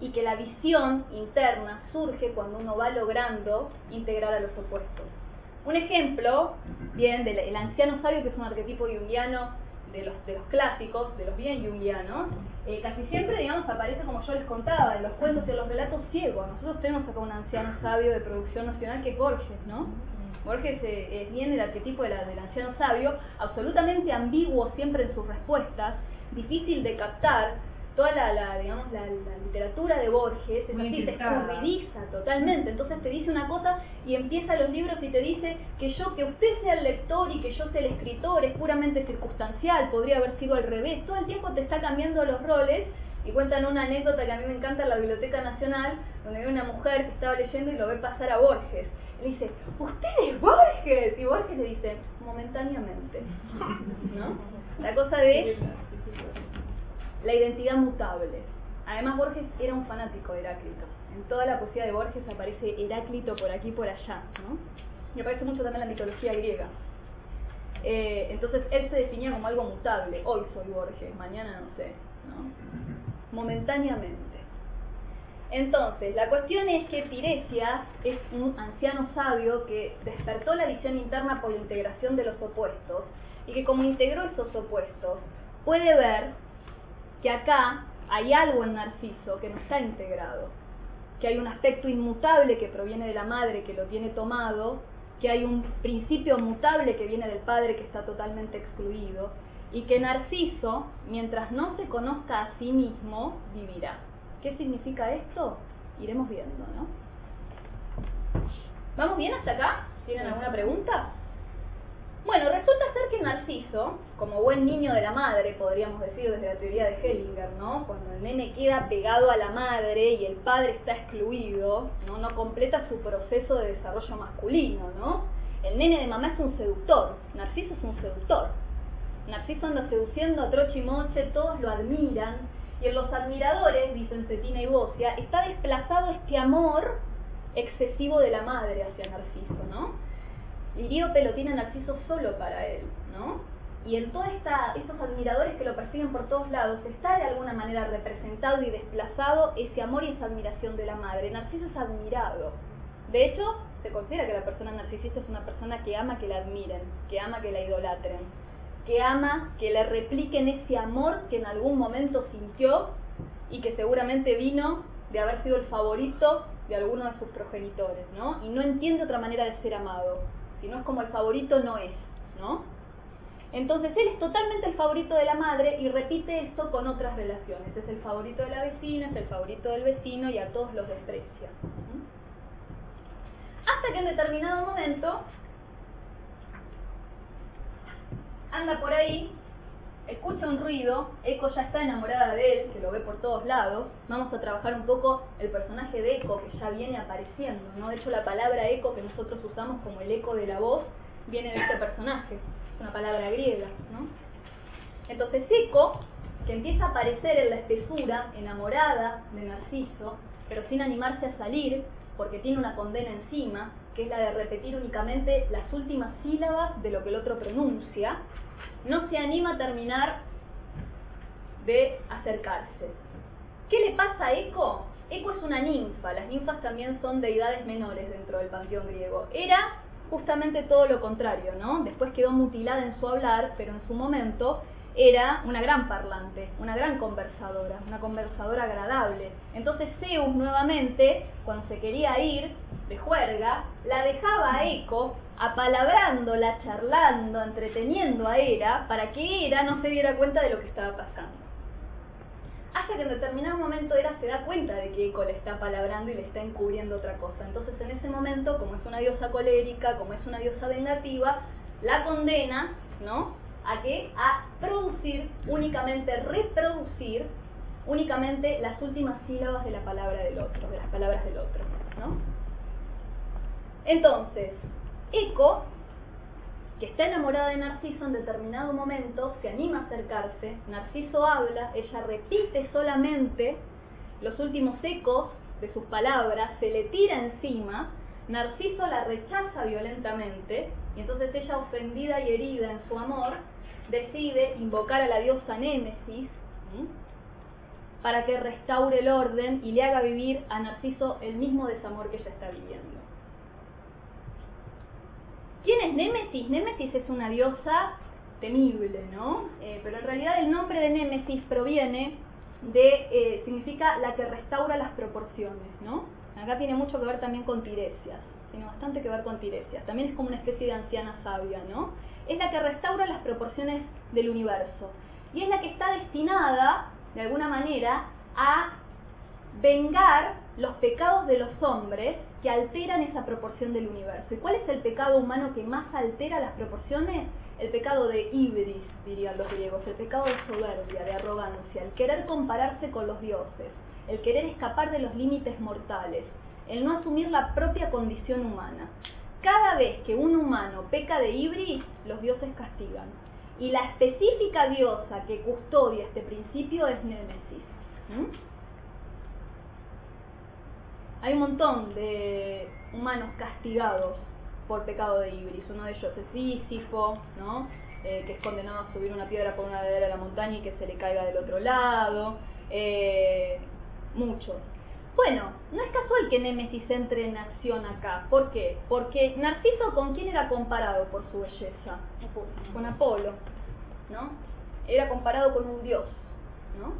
Y que la visión interna surge cuando uno va logrando integrar a los opuestos. Un ejemplo, bien, del anciano sabio, que es un arquetipo jungiano de los, de los clásicos, de los bien jungianos, eh, casi siempre, digamos, aparece como yo les contaba, en los cuentos y en los relatos ciegos. Nosotros tenemos acá un anciano sabio de producción nacional que es Borges, ¿no? Borges eh, es bien el arquetipo del anciano sabio, absolutamente ambiguo siempre en sus respuestas, difícil de captar. Toda la, digamos, la, literatura de Borges es así, te escurridiza totalmente. Entonces te dice una cosa y empieza los libros y te dice que yo, que usted sea el lector y que yo sea el escritor es puramente circunstancial, podría haber sido al revés. Todo el tiempo te está cambiando los roles y cuentan una anécdota que a mí me encanta en la Biblioteca Nacional, donde hay una mujer que estaba leyendo y lo ve pasar a Borges le dice, ¿usted es Borges? Y Borges le dice, momentáneamente. ¿No? La cosa de la identidad mutable. Además, Borges era un fanático de Heráclito. En toda la poesía de Borges aparece Heráclito por aquí y por allá. ¿no? Me parece mucho también la mitología griega. Eh, entonces él se definía como algo mutable. Hoy soy Borges, mañana no sé. ¿no? Momentáneamente. Entonces, la cuestión es que Tiresias es un anciano sabio que despertó la visión interna por la integración de los opuestos y que como integró esos opuestos, puede ver que acá hay algo en Narciso que no está integrado, que hay un aspecto inmutable que proviene de la madre que lo tiene tomado, que hay un principio mutable que viene del padre que está totalmente excluido, y que Narciso, mientras no se conozca a sí mismo, vivirá. ¿Qué significa esto? Iremos viendo, ¿no? ¿Vamos bien hasta acá? ¿Tienen alguna pregunta? Bueno, resulta ser que Narciso, como buen niño de la madre, podríamos decir desde la teoría de Hellinger, ¿no? Cuando el nene queda pegado a la madre y el padre está excluido, ¿no? No completa su proceso de desarrollo masculino, ¿no? El nene de mamá es un seductor, Narciso es un seductor. Narciso anda seduciendo a troche y moche, todos lo admiran, y en los admiradores, dicen Cetina y Bocia, está desplazado este amor excesivo de la madre hacia Narciso, ¿no? Iríope lo tiene Narciso solo para él, ¿no? Y en todos estos admiradores que lo persiguen por todos lados, está de alguna manera representado y desplazado ese amor y esa admiración de la madre. Narciso es admirado. De hecho, se considera que la persona narcisista es una persona que ama que la admiren, que ama que la idolatren que ama que le repliquen ese amor que en algún momento sintió y que seguramente vino de haber sido el favorito de alguno de sus progenitores, ¿no? Y no entiende otra manera de ser amado. Si no es como el favorito, no es, ¿no? Entonces él es totalmente el favorito de la madre y repite esto con otras relaciones. Es el favorito de la vecina, es el favorito del vecino y a todos los desprecia. Hasta que en determinado momento anda por ahí, escucha un ruido, Eco ya está enamorada de él, que lo ve por todos lados. Vamos a trabajar un poco el personaje de Eco que ya viene apareciendo, ¿no? De hecho la palabra eco que nosotros usamos como el eco de la voz viene de este personaje, es una palabra griega, ¿no? Entonces Eco, que empieza a aparecer en la espesura, enamorada de Narciso, pero sin animarse a salir, porque tiene una condena encima, es la de repetir únicamente las últimas sílabas de lo que el otro pronuncia, no se anima a terminar de acercarse. ¿Qué le pasa a Eco? Eco es una ninfa, las ninfas también son deidades menores dentro del panteón griego. Era justamente todo lo contrario, ¿no? Después quedó mutilada en su hablar, pero en su momento era una gran parlante, una gran conversadora, una conversadora agradable. Entonces Zeus nuevamente, cuando se quería ir de juerga, la dejaba a Eco apalabrándola, charlando, entreteniendo a Hera, para que Hera no se diera cuenta de lo que estaba pasando. Hasta que en determinado momento Hera se da cuenta de que Eco le está palabrando y le está encubriendo otra cosa. Entonces en ese momento, como es una diosa colérica, como es una diosa vengativa, la condena, ¿no? ¿A qué? A producir, únicamente reproducir, únicamente las últimas sílabas de la palabra del otro, de las palabras del otro, ¿no? Entonces, Eco, que está enamorada de Narciso en determinado momento, se anima a acercarse, Narciso habla, ella repite solamente los últimos ecos de sus palabras, se le tira encima, Narciso la rechaza violentamente y entonces ella, ofendida y herida en su amor, decide invocar a la diosa Némesis para que restaure el orden y le haga vivir a Narciso el mismo desamor que ella está viviendo. ¿Quién es Némesis? Némesis es una diosa temible, ¿no? Eh, pero en realidad el nombre de Némesis proviene de, eh, significa la que restaura las proporciones, ¿no? Acá tiene mucho que ver también con Tiresias, tiene bastante que ver con Tiresias, también es como una especie de anciana sabia, ¿no? Es la que restaura las proporciones del universo y es la que está destinada, de alguna manera, a vengar los pecados de los hombres que alteran esa proporción del universo. ¿Y cuál es el pecado humano que más altera las proporciones? El pecado de ibris, dirían los griegos, el pecado de soberbia, de arrogancia, el querer compararse con los dioses, el querer escapar de los límites mortales, el no asumir la propia condición humana. Cada vez que un humano peca de ibris, los dioses castigan. Y la específica diosa que custodia este principio es Némesis. Hay un montón de humanos castigados por pecado de Ibris. Uno de ellos es Sísifo, ¿no? Eh, que es condenado a subir una piedra por una ladera de la montaña y que se le caiga del otro lado. Eh, muchos. Bueno, no es casual que Némesis entre en acción acá. ¿Por qué? Porque Narciso con quién era comparado por su belleza? Con Apolo, ¿no? Era comparado con un dios, ¿no?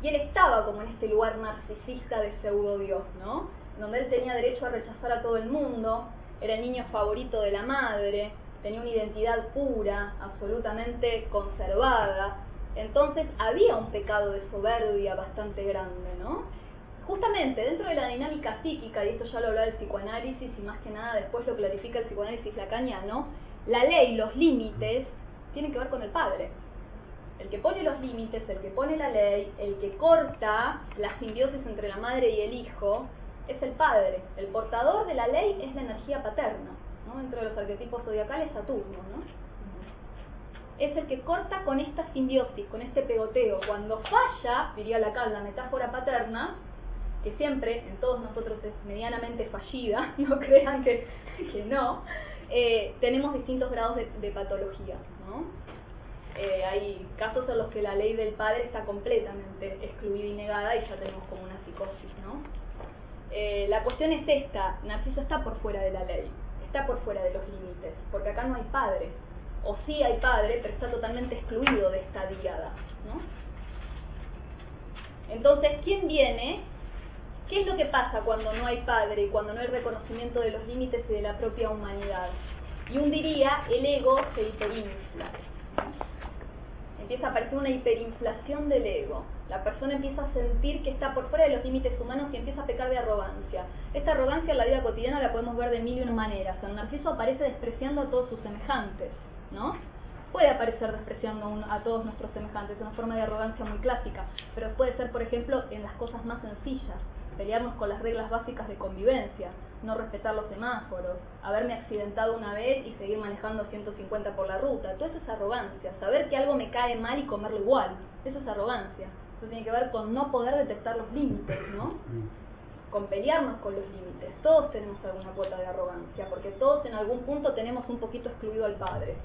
Y él estaba como en este lugar narcisista de pseudo dios, ¿no? Donde él tenía derecho a rechazar a todo el mundo, era el niño favorito de la madre, tenía una identidad pura, absolutamente conservada. Entonces había un pecado de soberbia bastante grande, ¿no? Justamente dentro de la dinámica psíquica, y esto ya lo habla el psicoanálisis y más que nada después lo clarifica el psicoanálisis lacaniano, la ley, los límites, tienen que ver con el padre. El que pone los límites, el que pone la ley, el que corta la simbiosis entre la madre y el hijo, es el padre. El portador de la ley es la energía paterna. ¿no? Dentro de los arquetipos zodiacales, Saturno. ¿no? Es el que corta con esta simbiosis, con este pegoteo. Cuando falla, diría la la metáfora paterna, que siempre en todos nosotros es medianamente fallida, no crean que, que no, eh, tenemos distintos grados de, patología. ¿no? Eh, hay casos en los que la ley del padre está completamente excluida y negada y ya tenemos como una psicosis, ¿no? Eh, la cuestión es esta, Narciso está por fuera de la ley, está por fuera de los límites, porque acá no hay padre, o sí hay padre, pero está totalmente excluido de esta diada. ¿no? Entonces, ¿quién viene? ¿Qué es lo que pasa cuando no hay padre y cuando no hay reconocimiento de los límites y de la propia humanidad? Y un diría, el ego se hiperinfla. Empieza a aparecer una hiperinflación del ego la persona empieza a sentir que está por fuera de los límites humanos y empieza a pecar de arrogancia. Esta arrogancia en la vida cotidiana la podemos ver de mil y una maneras. El narciso aparece despreciando a todos sus semejantes, ¿no? Puede aparecer despreciando a todos nuestros semejantes, es una forma de arrogancia muy clásica, pero puede ser, por ejemplo, en las cosas más sencillas. pelearnos con las reglas básicas de convivencia, no respetar los semáforos, haberme accidentado una vez y seguir manejando 150 por la ruta. Todo eso es arrogancia. Saber que algo me cae mal y comerlo igual. Eso es arrogancia. Eso tiene que ver con no poder detectar los límites, ¿no? Con pelearnos con los límites. Todos tenemos alguna cuota de arrogancia, porque todos en algún punto tenemos un poquito excluido al padre.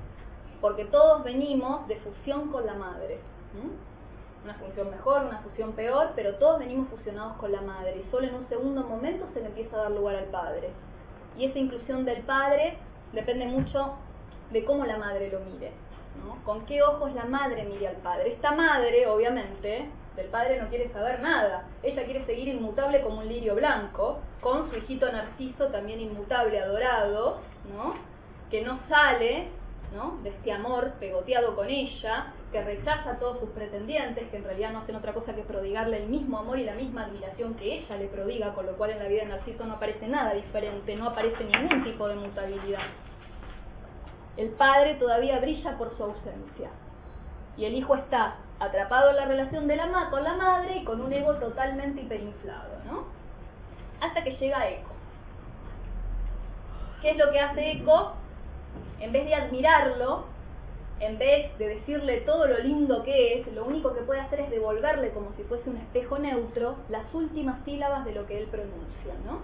Porque todos venimos de fusión con la madre una función mejor, una fusión peor, pero todos venimos fusionados con la madre y solo en un segundo momento se le empieza a dar lugar al padre. Y esa inclusión del padre depende mucho de cómo la madre lo mire, ¿no? Con qué ojos la madre mire al padre. Esta madre, obviamente, del padre no quiere saber nada. Ella quiere seguir inmutable como un lirio blanco, con su hijito Narciso también inmutable, adorado, ¿no? Que no sale, ¿no? De este amor pegoteado con ella, que rechaza a todos sus pretendientes, que en realidad no hacen otra cosa que prodigarle el mismo amor y la misma admiración que ella le prodiga, con lo cual en la vida de Narciso no aparece nada diferente, no aparece ningún tipo de mutabilidad. El padre todavía brilla por su ausencia y el hijo está atrapado en la relación de la ma con la madre y con un ego totalmente hiperinflado, ¿no? Hasta que llega Eco. ¿Qué es lo que hace Eco? En vez de admirarlo, en vez de decirle todo lo lindo que es, lo único que puede hacer es devolverle como si fuese un espejo neutro las últimas sílabas de lo que él pronuncia, ¿no?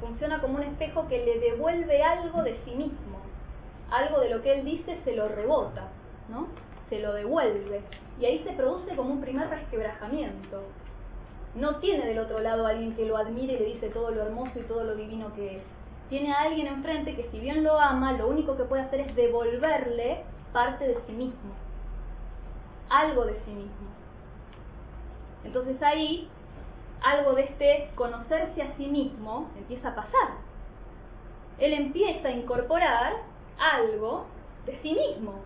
Funciona como un espejo que le devuelve algo de sí mismo, algo de lo que él dice se lo rebota, ¿no? Se lo devuelve. Y ahí se produce como un primer resquebrajamiento. No tiene del otro lado a alguien que lo admire y le dice todo lo hermoso y todo lo divino que es. Tiene a alguien enfrente que si bien lo ama, lo único que puede hacer es devolverle parte de sí mismo, algo de sí mismo. Entonces ahí algo de este conocerse a sí mismo empieza a pasar. Él empieza a incorporar algo de sí mismo,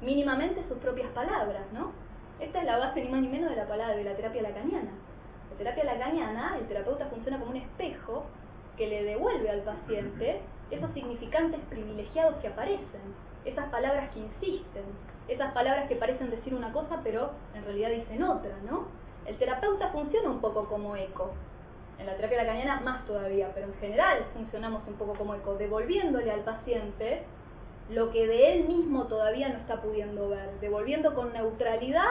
mínimamente sus propias palabras, ¿no? Esta es la base ni más ni menos de la palabra de la terapia lacaniana. La terapia lacaniana, el terapeuta funciona como un espejo que le devuelve al paciente esos significantes privilegiados que aparecen esas palabras que insisten, esas palabras que parecen decir una cosa pero en realidad dicen otra, ¿no? El terapeuta funciona un poco como eco. En la terapia lacaniana más todavía, pero en general funcionamos un poco como eco, devolviéndole al paciente lo que de él mismo todavía no está pudiendo ver, devolviendo con neutralidad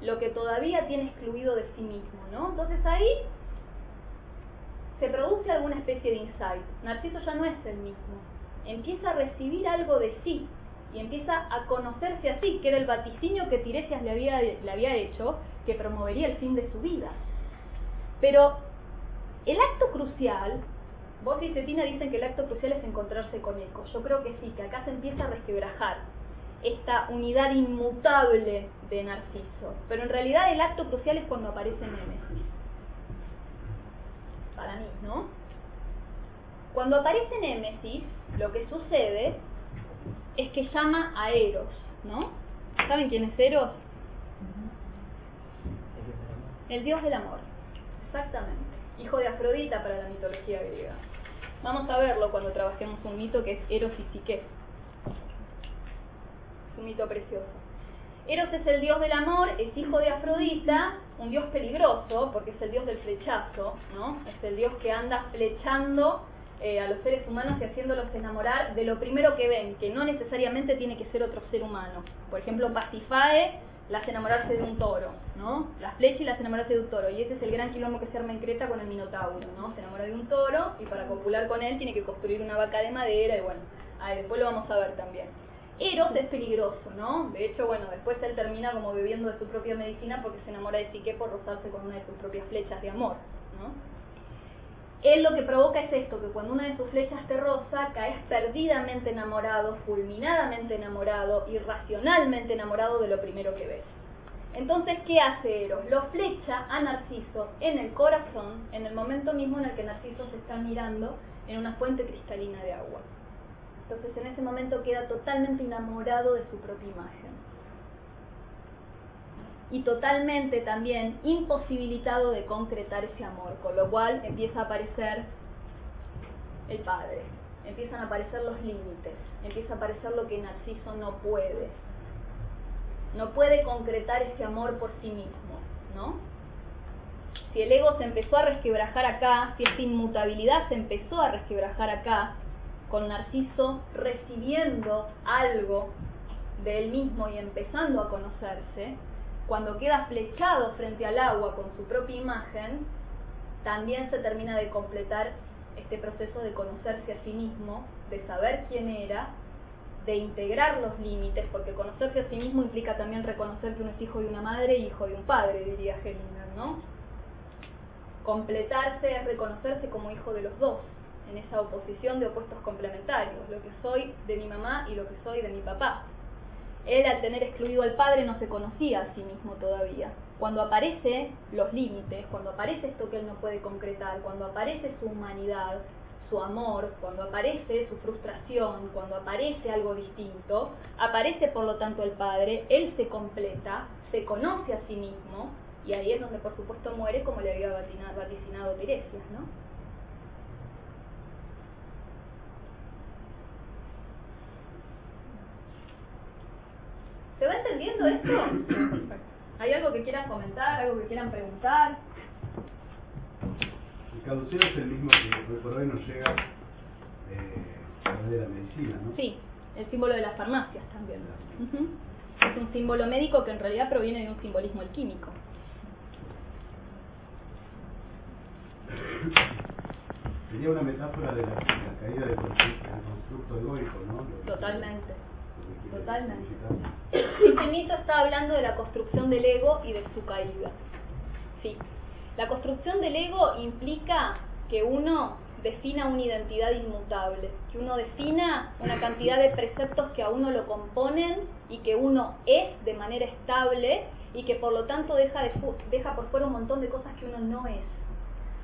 lo que todavía tiene excluido de sí mismo, ¿no? Entonces ahí se produce alguna especie de insight. Narciso ya no es el mismo, empieza a recibir algo de sí y empieza a conocerse así, que era el vaticinio que Tiresias le había, le había hecho, que promovería el fin de su vida. Pero el acto crucial, vos y Cetina dicen que el acto crucial es encontrarse con Eco. Yo creo que sí, que acá se empieza a resquebrajar esta unidad inmutable de Narciso. Pero en realidad el acto crucial es cuando aparece Némesis. Para mí, ¿no? Cuando aparece Némesis, lo que sucede es que llama a Eros, ¿no? ¿Saben quién es Eros? El dios del amor, exactamente. Hijo de Afrodita para la mitología griega. Vamos a verlo cuando trabajemos un mito que es Eros y Psique. Es un mito precioso. Eros es el dios del amor, es hijo de Afrodita, un dios peligroso porque es el dios del flechazo, ¿no? Es el dios que anda flechando eh, a los seres humanos y haciéndolos enamorar de lo primero que ven, que no necesariamente tiene que ser otro ser humano. Por ejemplo, Pasifae las enamorarse de un toro, ¿no? Las flechas las enamorarse de un toro. Y ese es el gran quilombo que se arma en Creta con el Minotauro, ¿no? Se enamora de un toro y para copular con él tiene que construir una vaca de madera y bueno, ahí después lo vamos a ver también. Eros es peligroso, ¿no? De hecho, bueno, después él termina como bebiendo de su propia medicina porque se enamora de Psique por rozarse con una de sus propias flechas de amor, ¿no? Él lo que provoca es esto, que cuando una de sus flechas te roza, caes perdidamente enamorado, fulminadamente enamorado, irracionalmente enamorado de lo primero que ves. Entonces, ¿qué hace Eros? Lo flecha a Narciso en el corazón, en el momento mismo en el que Narciso se está mirando en una fuente cristalina de agua. Entonces, en ese momento queda totalmente enamorado de su propia imagen y totalmente también imposibilitado de concretar ese amor, con lo cual empieza a aparecer el padre, empiezan a aparecer los límites, empieza a aparecer lo que Narciso no puede. No puede concretar ese amor por sí mismo, ¿no? si el ego se empezó a resquebrajar acá, si esta inmutabilidad se empezó a resquebrajar acá, con Narciso recibiendo algo de él mismo y empezando a conocerse, cuando queda flechado frente al agua con su propia imagen, también se termina de completar este proceso de conocerse a sí mismo, de saber quién era, de integrar los límites, porque conocerse a sí mismo implica también reconocer que uno es hijo de una madre y hijo de un padre, diría Hellinger, ¿no? Completarse es reconocerse como hijo de los dos, en esa oposición de opuestos complementarios, lo que soy de mi mamá y lo que soy de mi papá. Él al tener excluido al padre no se conocía a sí mismo todavía. Cuando aparecen los límites, cuando aparece esto que él no puede concretar, cuando aparece su humanidad, su amor, cuando aparece su frustración, cuando aparece algo distinto, aparece por lo tanto el padre, él se completa, se conoce a sí mismo y ahí es donde por supuesto muere como le había vaticinado Tiresias, ¿no? ¿Se va entendiendo esto? ¿Hay algo que quieran comentar, algo que quieran preguntar? El caduceo es el mismo que por hoy nos llega eh, a través de la medicina, ¿no? Sí, el símbolo de las farmacias también. Es un símbolo médico que en realidad proviene de un simbolismo alquímico. Sería una metáfora de la, caída del constructo, egoico, ¿no? Totalmente. Totalmente. Este mito está hablando de la construcción del ego y de su caída. Sí. La construcción del ego implica que uno defina una identidad inmutable, que uno defina una cantidad de preceptos que a uno lo componen y que uno es de manera estable y que por lo tanto deja, deja por fuera un montón de cosas que uno no es.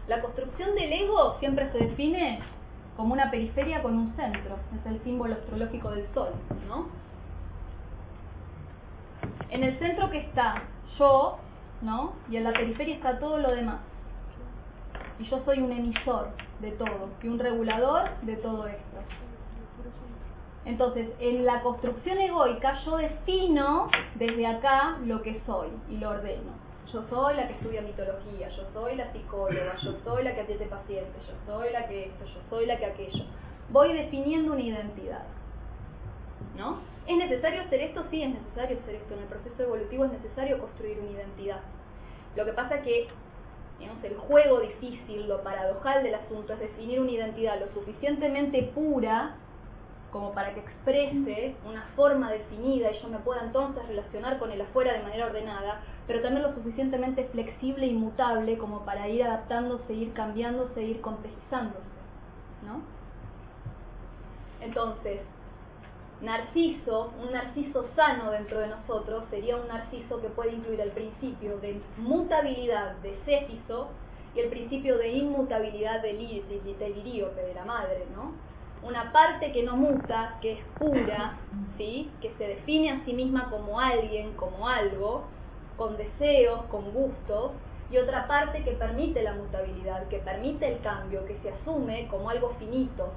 La construcción del ego siempre se define como una periferia con un centro, es el símbolo astrológico del sol, ¿no? En el centro que está yo, ¿no? Y en la periferia está todo lo demás. Y yo soy un emisor de todo y un regulador de todo esto. Entonces, en la construcción egoica yo defino desde acá lo que soy y lo ordeno. Yo soy la que estudia mitología, yo soy la psicóloga, yo soy la que atiende pacientes, yo soy la que esto, yo soy la que aquello. Voy definiendo una identidad. ¿No? ¿Es necesario hacer esto? Sí, es necesario hacer esto. En el proceso evolutivo es necesario construir una identidad. Lo que pasa que digamos, el juego difícil, lo paradojal del asunto es definir una identidad lo suficientemente pura como para que exprese una forma definida y yo me pueda entonces relacionar con el afuera de manera ordenada, pero también lo suficientemente flexible y mutable como para ir adaptándose, ir cambiándose, ir complejizándose. ¿no? Entonces, Narciso, un narciso sano dentro de nosotros, sería un narciso que puede incluir el principio de mutabilidad de Céfiso y el principio de inmutabilidad del, Iríope, de la madre, ¿no? Una parte que no muta, que es pura, ¿sí? que se define a sí misma como alguien, como algo, con deseos, con gustos, y otra parte que permite la mutabilidad, que permite el cambio, que se asume como algo finito,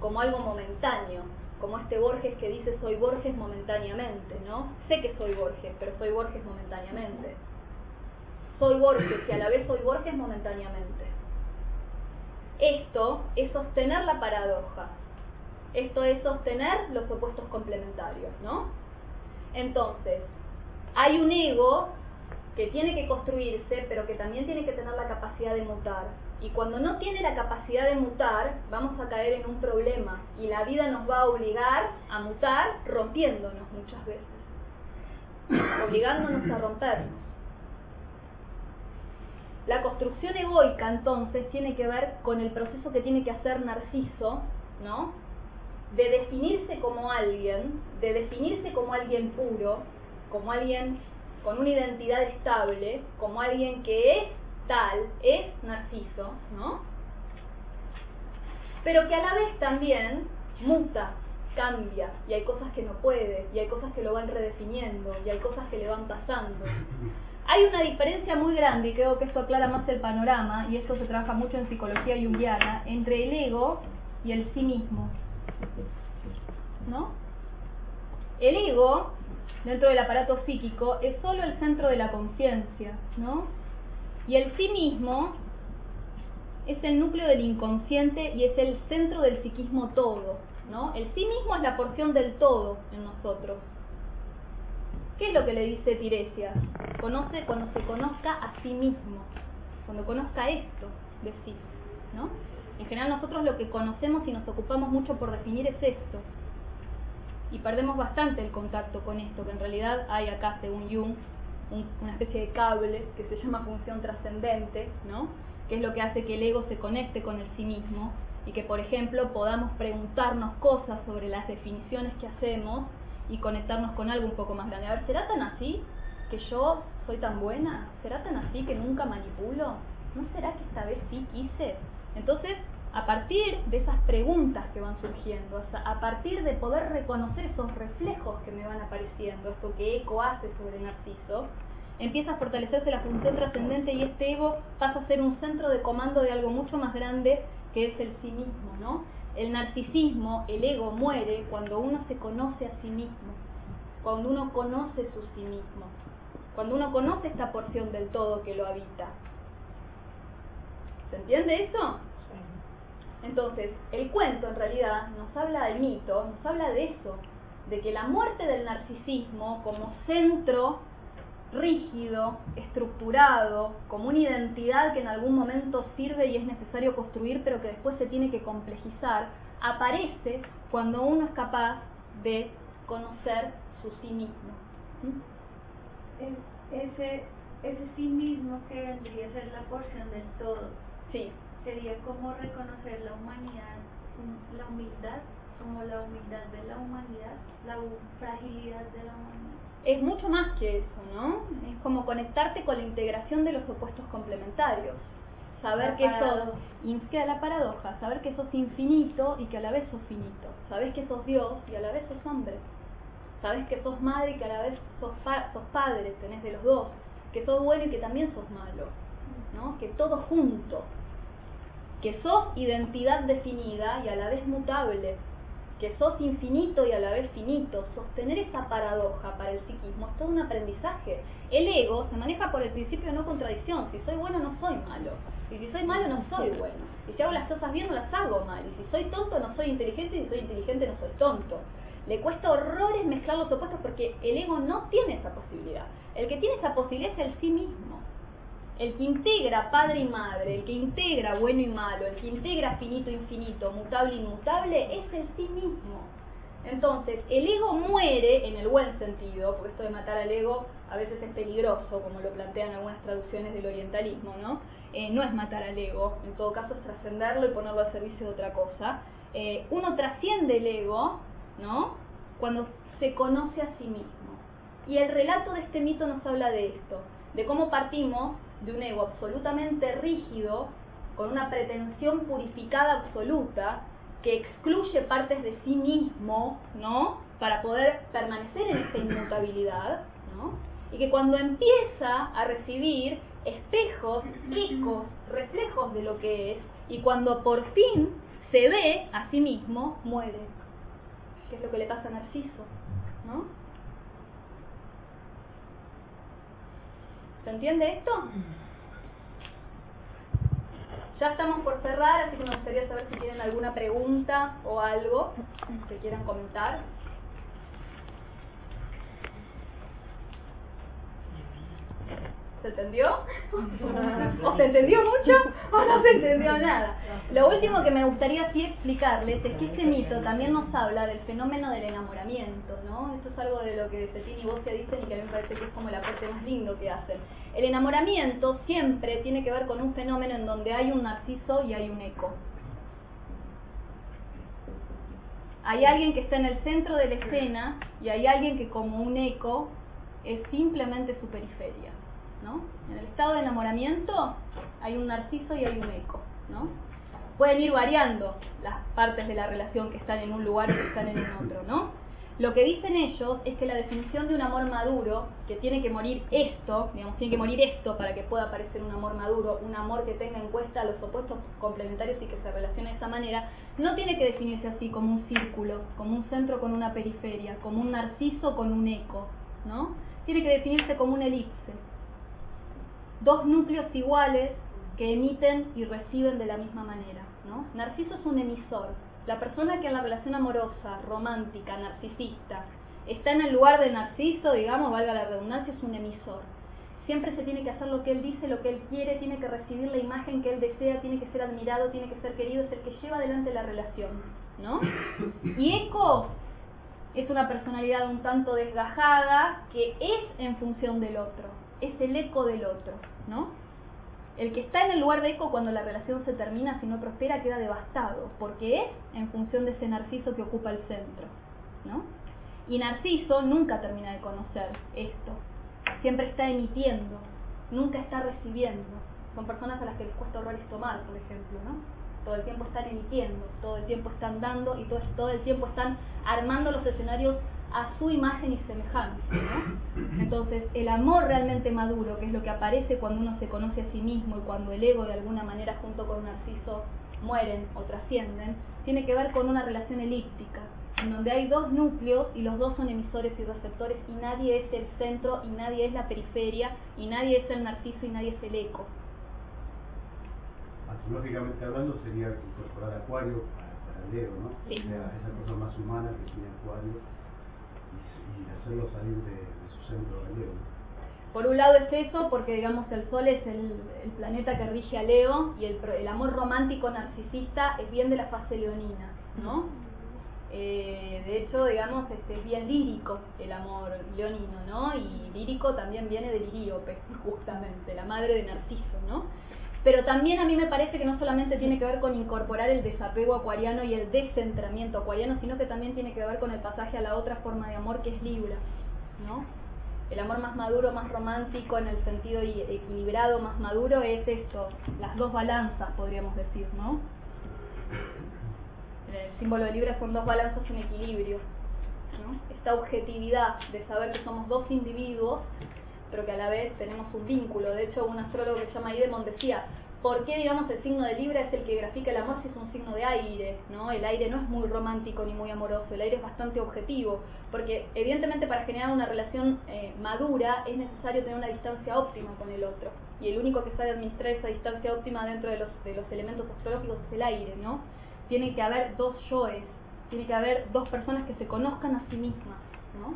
como algo momentáneo, como este Borges que dice soy Borges momentáneamente, ¿no? Sé que soy Borges, pero soy Borges momentáneamente. Soy Borges y a la vez soy Borges momentáneamente. Esto es sostener la paradoja. Esto es sostener los opuestos complementarios, ¿no? Entonces, hay un ego que tiene que construirse, pero que también tiene que tener la capacidad de mutar. Y cuando no tiene la capacidad de mutar, vamos a caer en un problema y la vida nos va a obligar a mutar rompiéndonos muchas veces, obligándonos a rompernos. La construcción egoica entonces tiene que ver con el proceso que tiene que hacer Narciso, ¿no? De definirse como alguien, de definirse como alguien puro, como alguien con una identidad estable, como alguien que es tal, es Narciso, ¿no? Pero que a la vez también muta, cambia, y hay cosas que no puede, y hay cosas que lo van redefiniendo, y hay cosas que le van pasando. Hay una diferencia muy grande, y creo que esto aclara más el panorama, y esto se trabaja mucho en psicología junguiana, entre el ego y el sí mismo. ¿No? El ego dentro del aparato psíquico es solo el centro de la conciencia, ¿no? Y el sí mismo es el núcleo del inconsciente y es el centro del psiquismo todo. ¿no? El sí mismo es la porción del todo en nosotros. ¿Qué es lo que le dice Tiresias? Conoce cuando se conozca a sí mismo, cuando conozca esto de sí. ¿no? En general nosotros lo que conocemos y nos ocupamos mucho por definir es esto. Y perdemos bastante el contacto con esto, que en realidad hay acá, según Jung, una especie de cable que se llama función trascendente, ¿no? que es lo que hace que el ego se conecte con el sí mismo y que, por ejemplo, podamos preguntarnos cosas sobre las definiciones que hacemos y conectarnos con algo un poco más grande. A ver, ¿será tan así que yo soy tan buena? ¿Será tan así que nunca manipulo? ¿No será que esta vez sí quise? Entonces, a partir de esas preguntas que van surgiendo, a partir de poder reconocer esos reflejos que me van apareciendo, esto que Eco hace sobre Narciso, empieza a fortalecerse la función trascendente y este ego pasa a ser un centro de comando de algo mucho más grande que es el sí mismo, ¿no? El narcisismo, el ego muere cuando uno se conoce a sí mismo, cuando uno conoce su sí mismo, cuando uno conoce esta porción del todo que lo habita. ¿Se entiende eso? Entonces, el cuento en realidad nos habla del mito, nos habla de eso, de que la muerte del narcisismo como centro rígido, estructurado, como una identidad que en algún momento sirve y es necesario construir, pero que después se tiene que complejizar, aparece cuando uno es capaz de conocer su sí mismo. ¿Mm? ese, ese sí mismo que vendría a ser la porción del todo. Sí. Sería como reconocer la humanidad, la humildad, como la humildad de la humanidad, la fragilidad de la humanidad es mucho más que eso, ¿no? Es como conectarte con la integración de los opuestos complementarios. Saber que sos, queda la paradoja, saber que sos infinito y que a la vez sos finito. Sabes que sos Dios y a la vez sos hombre. Sabes que sos madre y que a la vez sos, sos padre, tenés de los dos. Que sos bueno y que también sos malo. ¿no? Que todo junto. Que sos identidad definida y a la vez mutable que sos infinito y a la vez finito, sostener esa paradoja para el psiquismo es todo un aprendizaje. El ego se maneja por el principio de no contradicción. Si soy bueno, no soy malo. Y si soy malo, no soy bueno. Y si hago las cosas bien, no las hago mal. Y si soy tonto, no soy inteligente. Y si soy inteligente, no soy tonto. Le cuesta horrores mezclar los opuestos porque el ego no tiene esa posibilidad. El que tiene esa posibilidad es el sí mismo el que integra padre y madre, el que integra bueno y malo, el que integra finito e infinito, mutable e inmutable, es el sí mismo. Entonces, el ego muere en el buen sentido, porque esto de matar al ego a veces es peligroso, como lo plantean algunas traducciones del orientalismo, ¿no? Eh, no es matar al ego, en todo caso es trascenderlo y ponerlo al servicio de otra cosa. Eh, uno trasciende el ego, ¿no? Cuando se conoce a sí mismo. Y el relato de este mito nos habla de esto, de cómo partimos de un ego absolutamente rígido, con una pretensión purificada absoluta, que excluye partes de sí mismo, ¿no? Para poder permanecer en esta inmutabilidad, ¿no? Y que cuando empieza a recibir espejos, ecos, reflejos de lo que es, y cuando por fin se ve a sí mismo, muere. Que es lo que le pasa a Narciso, ¿no? ¿Se entiende esto? Ya estamos por cerrar, así que me gustaría saber si tienen alguna pregunta o algo que quieran comentar. ¿Se entendió? ¿O se entendió mucho o no se entendió nada? Lo último que me gustaría así explicarles es que este mito también nos habla del fenómeno del enamoramiento, ¿no? Esto es algo de lo que Cetín y se dicen y que a mí me parece que es como el aporte más lindo que hacen. El enamoramiento siempre tiene que ver con un fenómeno en donde hay un narciso y hay un eco. Hay alguien que está en el centro de la escena y hay alguien que como un eco es simplemente su periferia. En el estado de enamoramiento hay un narciso y hay un eco, ¿no? Pueden ir variando las partes de la relación que están en un lugar y que están en un otro, ¿no? Lo que dicen ellos es que la definición de un amor maduro, que tiene que morir esto, digamos, tiene que morir esto para que pueda aparecer un amor maduro, un amor que tenga en cuenta los opuestos complementarios y que se relacione de esa manera, no tiene que definirse así como un círculo, como un centro con una periferia, como un narciso con un eco, ¿no? Tiene que definirse como un elipse, dos núcleos iguales que emiten y reciben de la misma manera. ¿no? Narciso es un emisor. La persona que en la relación amorosa, romántica, narcisista, está en el lugar de Narciso, digamos, valga la redundancia, es un emisor. Siempre se tiene que hacer lo que él dice, lo que él quiere, tiene que recibir la imagen que él desea, tiene que ser admirado, tiene que ser querido, es el que lleva adelante la relación, ¿no? Y Eco es una personalidad un tanto desgajada que es en función del otro, es el eco del otro, ¿no? El que está en el lugar de eco cuando la relación se termina, si no prospera, queda devastado, porque es en función de ese narciso que ocupa el centro, ¿no? Y Narciso nunca termina de conocer esto, siempre está emitiendo, nunca está recibiendo. Son personas a las que les cuesta horrores tomar, por ejemplo, ¿no? Todo el tiempo están emitiendo, todo el tiempo están dando y todo, todo el tiempo están armando los escenarios a su imagen y semejanza. ¿no? Entonces, el amor realmente maduro, que es lo que aparece cuando uno se conoce a sí mismo y cuando el ego de alguna manera junto con un narciso mueren o trascienden, tiene que ver con una relación elíptica, en donde hay dos núcleos y los dos son emisores y receptores y nadie es el centro y nadie es la periferia y nadie es el narciso y nadie es el eco. Astrológicamente hablando sería incorporar Acuario para, el Leo, ¿no? Sí. O sea, esa cosa más humana que tiene Acuario y, hacerlo salir de, su centro de Leo. Por un lado es eso, porque digamos el Sol es el, planeta que rige a Leo y el, el amor romántico narcisista es bien de la fase leonina, ¿no? Eh, de hecho, digamos, este, es bien lírico el amor leonino, ¿no? Y lírico también viene de Liríope, justamente, la madre de Narciso, ¿no? Pero también a mí me parece que no solamente tiene que ver con incorporar el desapego acuariano y el descentramiento acuariano, sino que también tiene que ver con el pasaje a la otra forma de amor que es Libra, ¿no? El amor más maduro, más romántico en el sentido y- equilibrado, más maduro es esto, las dos balanzas podríamos decir, ¿no? El símbolo de Libra son dos balanzas en equilibrio, ¿no? Esta objetividad de saber que somos dos individuos, pero que a la vez tenemos un vínculo. De hecho, un astrólogo que se llama Idemont decía, ¿por qué, digamos, el signo de Libra es el que grafica el amor si es un signo de aire? ¿no? El aire no es muy romántico ni muy amoroso, el aire es bastante objetivo, porque evidentemente para generar una relación eh, madura es necesario tener una distancia óptima con el otro. Y el único que sabe administrar esa distancia óptima dentro de los, de los elementos astrológicos es el aire, ¿no? Tiene que haber dos yoes, tiene que haber dos personas que se conozcan a sí mismas, ¿no?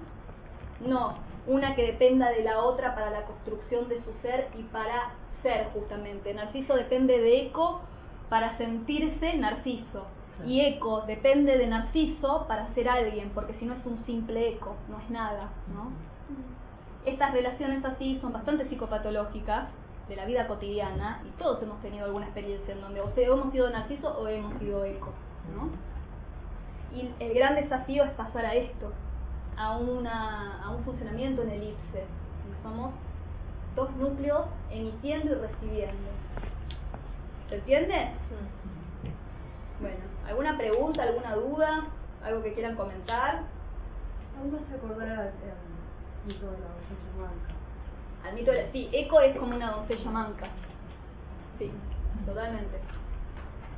No una que dependa de la otra para la construcción de su ser y para ser justamente. Narciso depende de Eco para sentirse Narciso. Y Eco depende de Narciso para ser alguien, porque si no es un simple eco, no es nada, ¿no? Estas relaciones así son bastante psicopatológicas de la vida cotidiana y todos hemos tenido alguna experiencia en donde o sea, hemos sido Narciso o hemos sido Eco, ¿no? Y el gran desafío es pasar a esto, a, una, a un funcionamiento en elipse. Somos dos núcleos emitiendo y recibiendo. ¿Se entiende? Bueno, ¿alguna pregunta, alguna duda? ¿Algo que quieran comentar? Aún se acordará al mito de la doncella manca. Al mito de la- Sí, Eco es como una doncella manca. Sí, totalmente.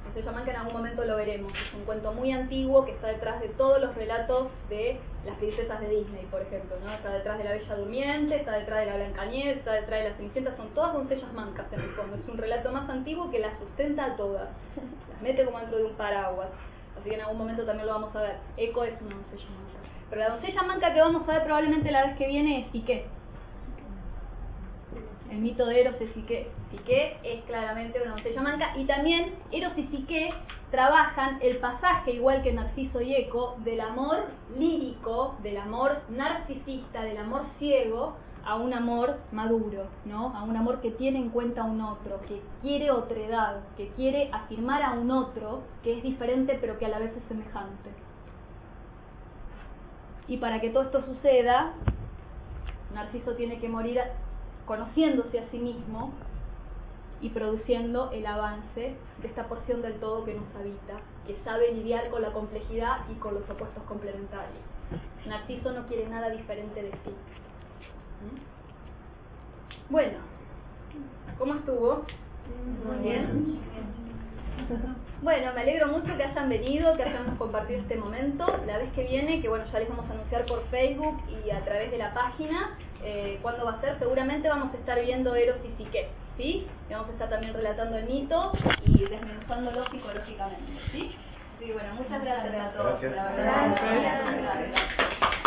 Doncella manca en algún momento lo veremos. Es un cuento muy antiguo que está detrás de todos los relatos de las princesas de Disney, por ejemplo. ¿no? Está detrás de la Bella Durmiente, está detrás de la Blancanieves, está detrás de la Cenicienta. Son todas doncellas mancas en el fondo. Es un relato más antiguo que las sustenta a todas. Las mete como dentro de un paraguas. Así que en algún momento también lo vamos a ver. Eco es una doncella manca. Pero la doncella manca que vamos a ver probablemente la vez que viene es Sique. El mito de Eros de Sique. Sique es claramente una doncella manca y también Eros y Sique trabajan el pasaje, igual que Narciso y Eco, del amor lírico, del amor narcisista, del amor ciego, a un amor maduro, ¿no? A un amor que tiene en cuenta a un otro, que quiere otredad, que quiere afirmar a un otro que es diferente pero que a la vez es semejante. Y para que todo esto suceda, Narciso tiene que morir conociéndose a sí mismo y produciendo el avance de esta porción del todo que nos habita, que sabe lidiar con la complejidad y con los opuestos complementarios. Narciso no quiere nada diferente de sí. ¿Mm? Bueno, ¿cómo estuvo? Muy bien. Bueno, me alegro mucho que hayan venido, que hayamos compartido este momento. La vez que viene, que bueno, ya les vamos a anunciar por Facebook y a través de la página, eh, cuándo va a ser. Seguramente vamos a estar viendo Eros y Psique, ¿sí? Y vamos a estar también relatando el mito y desmenuzándolo psicológicamente, ¿sí? Sí, bueno, muchas gracias a todos. Gracias. La verdad. Gracias. Gracias.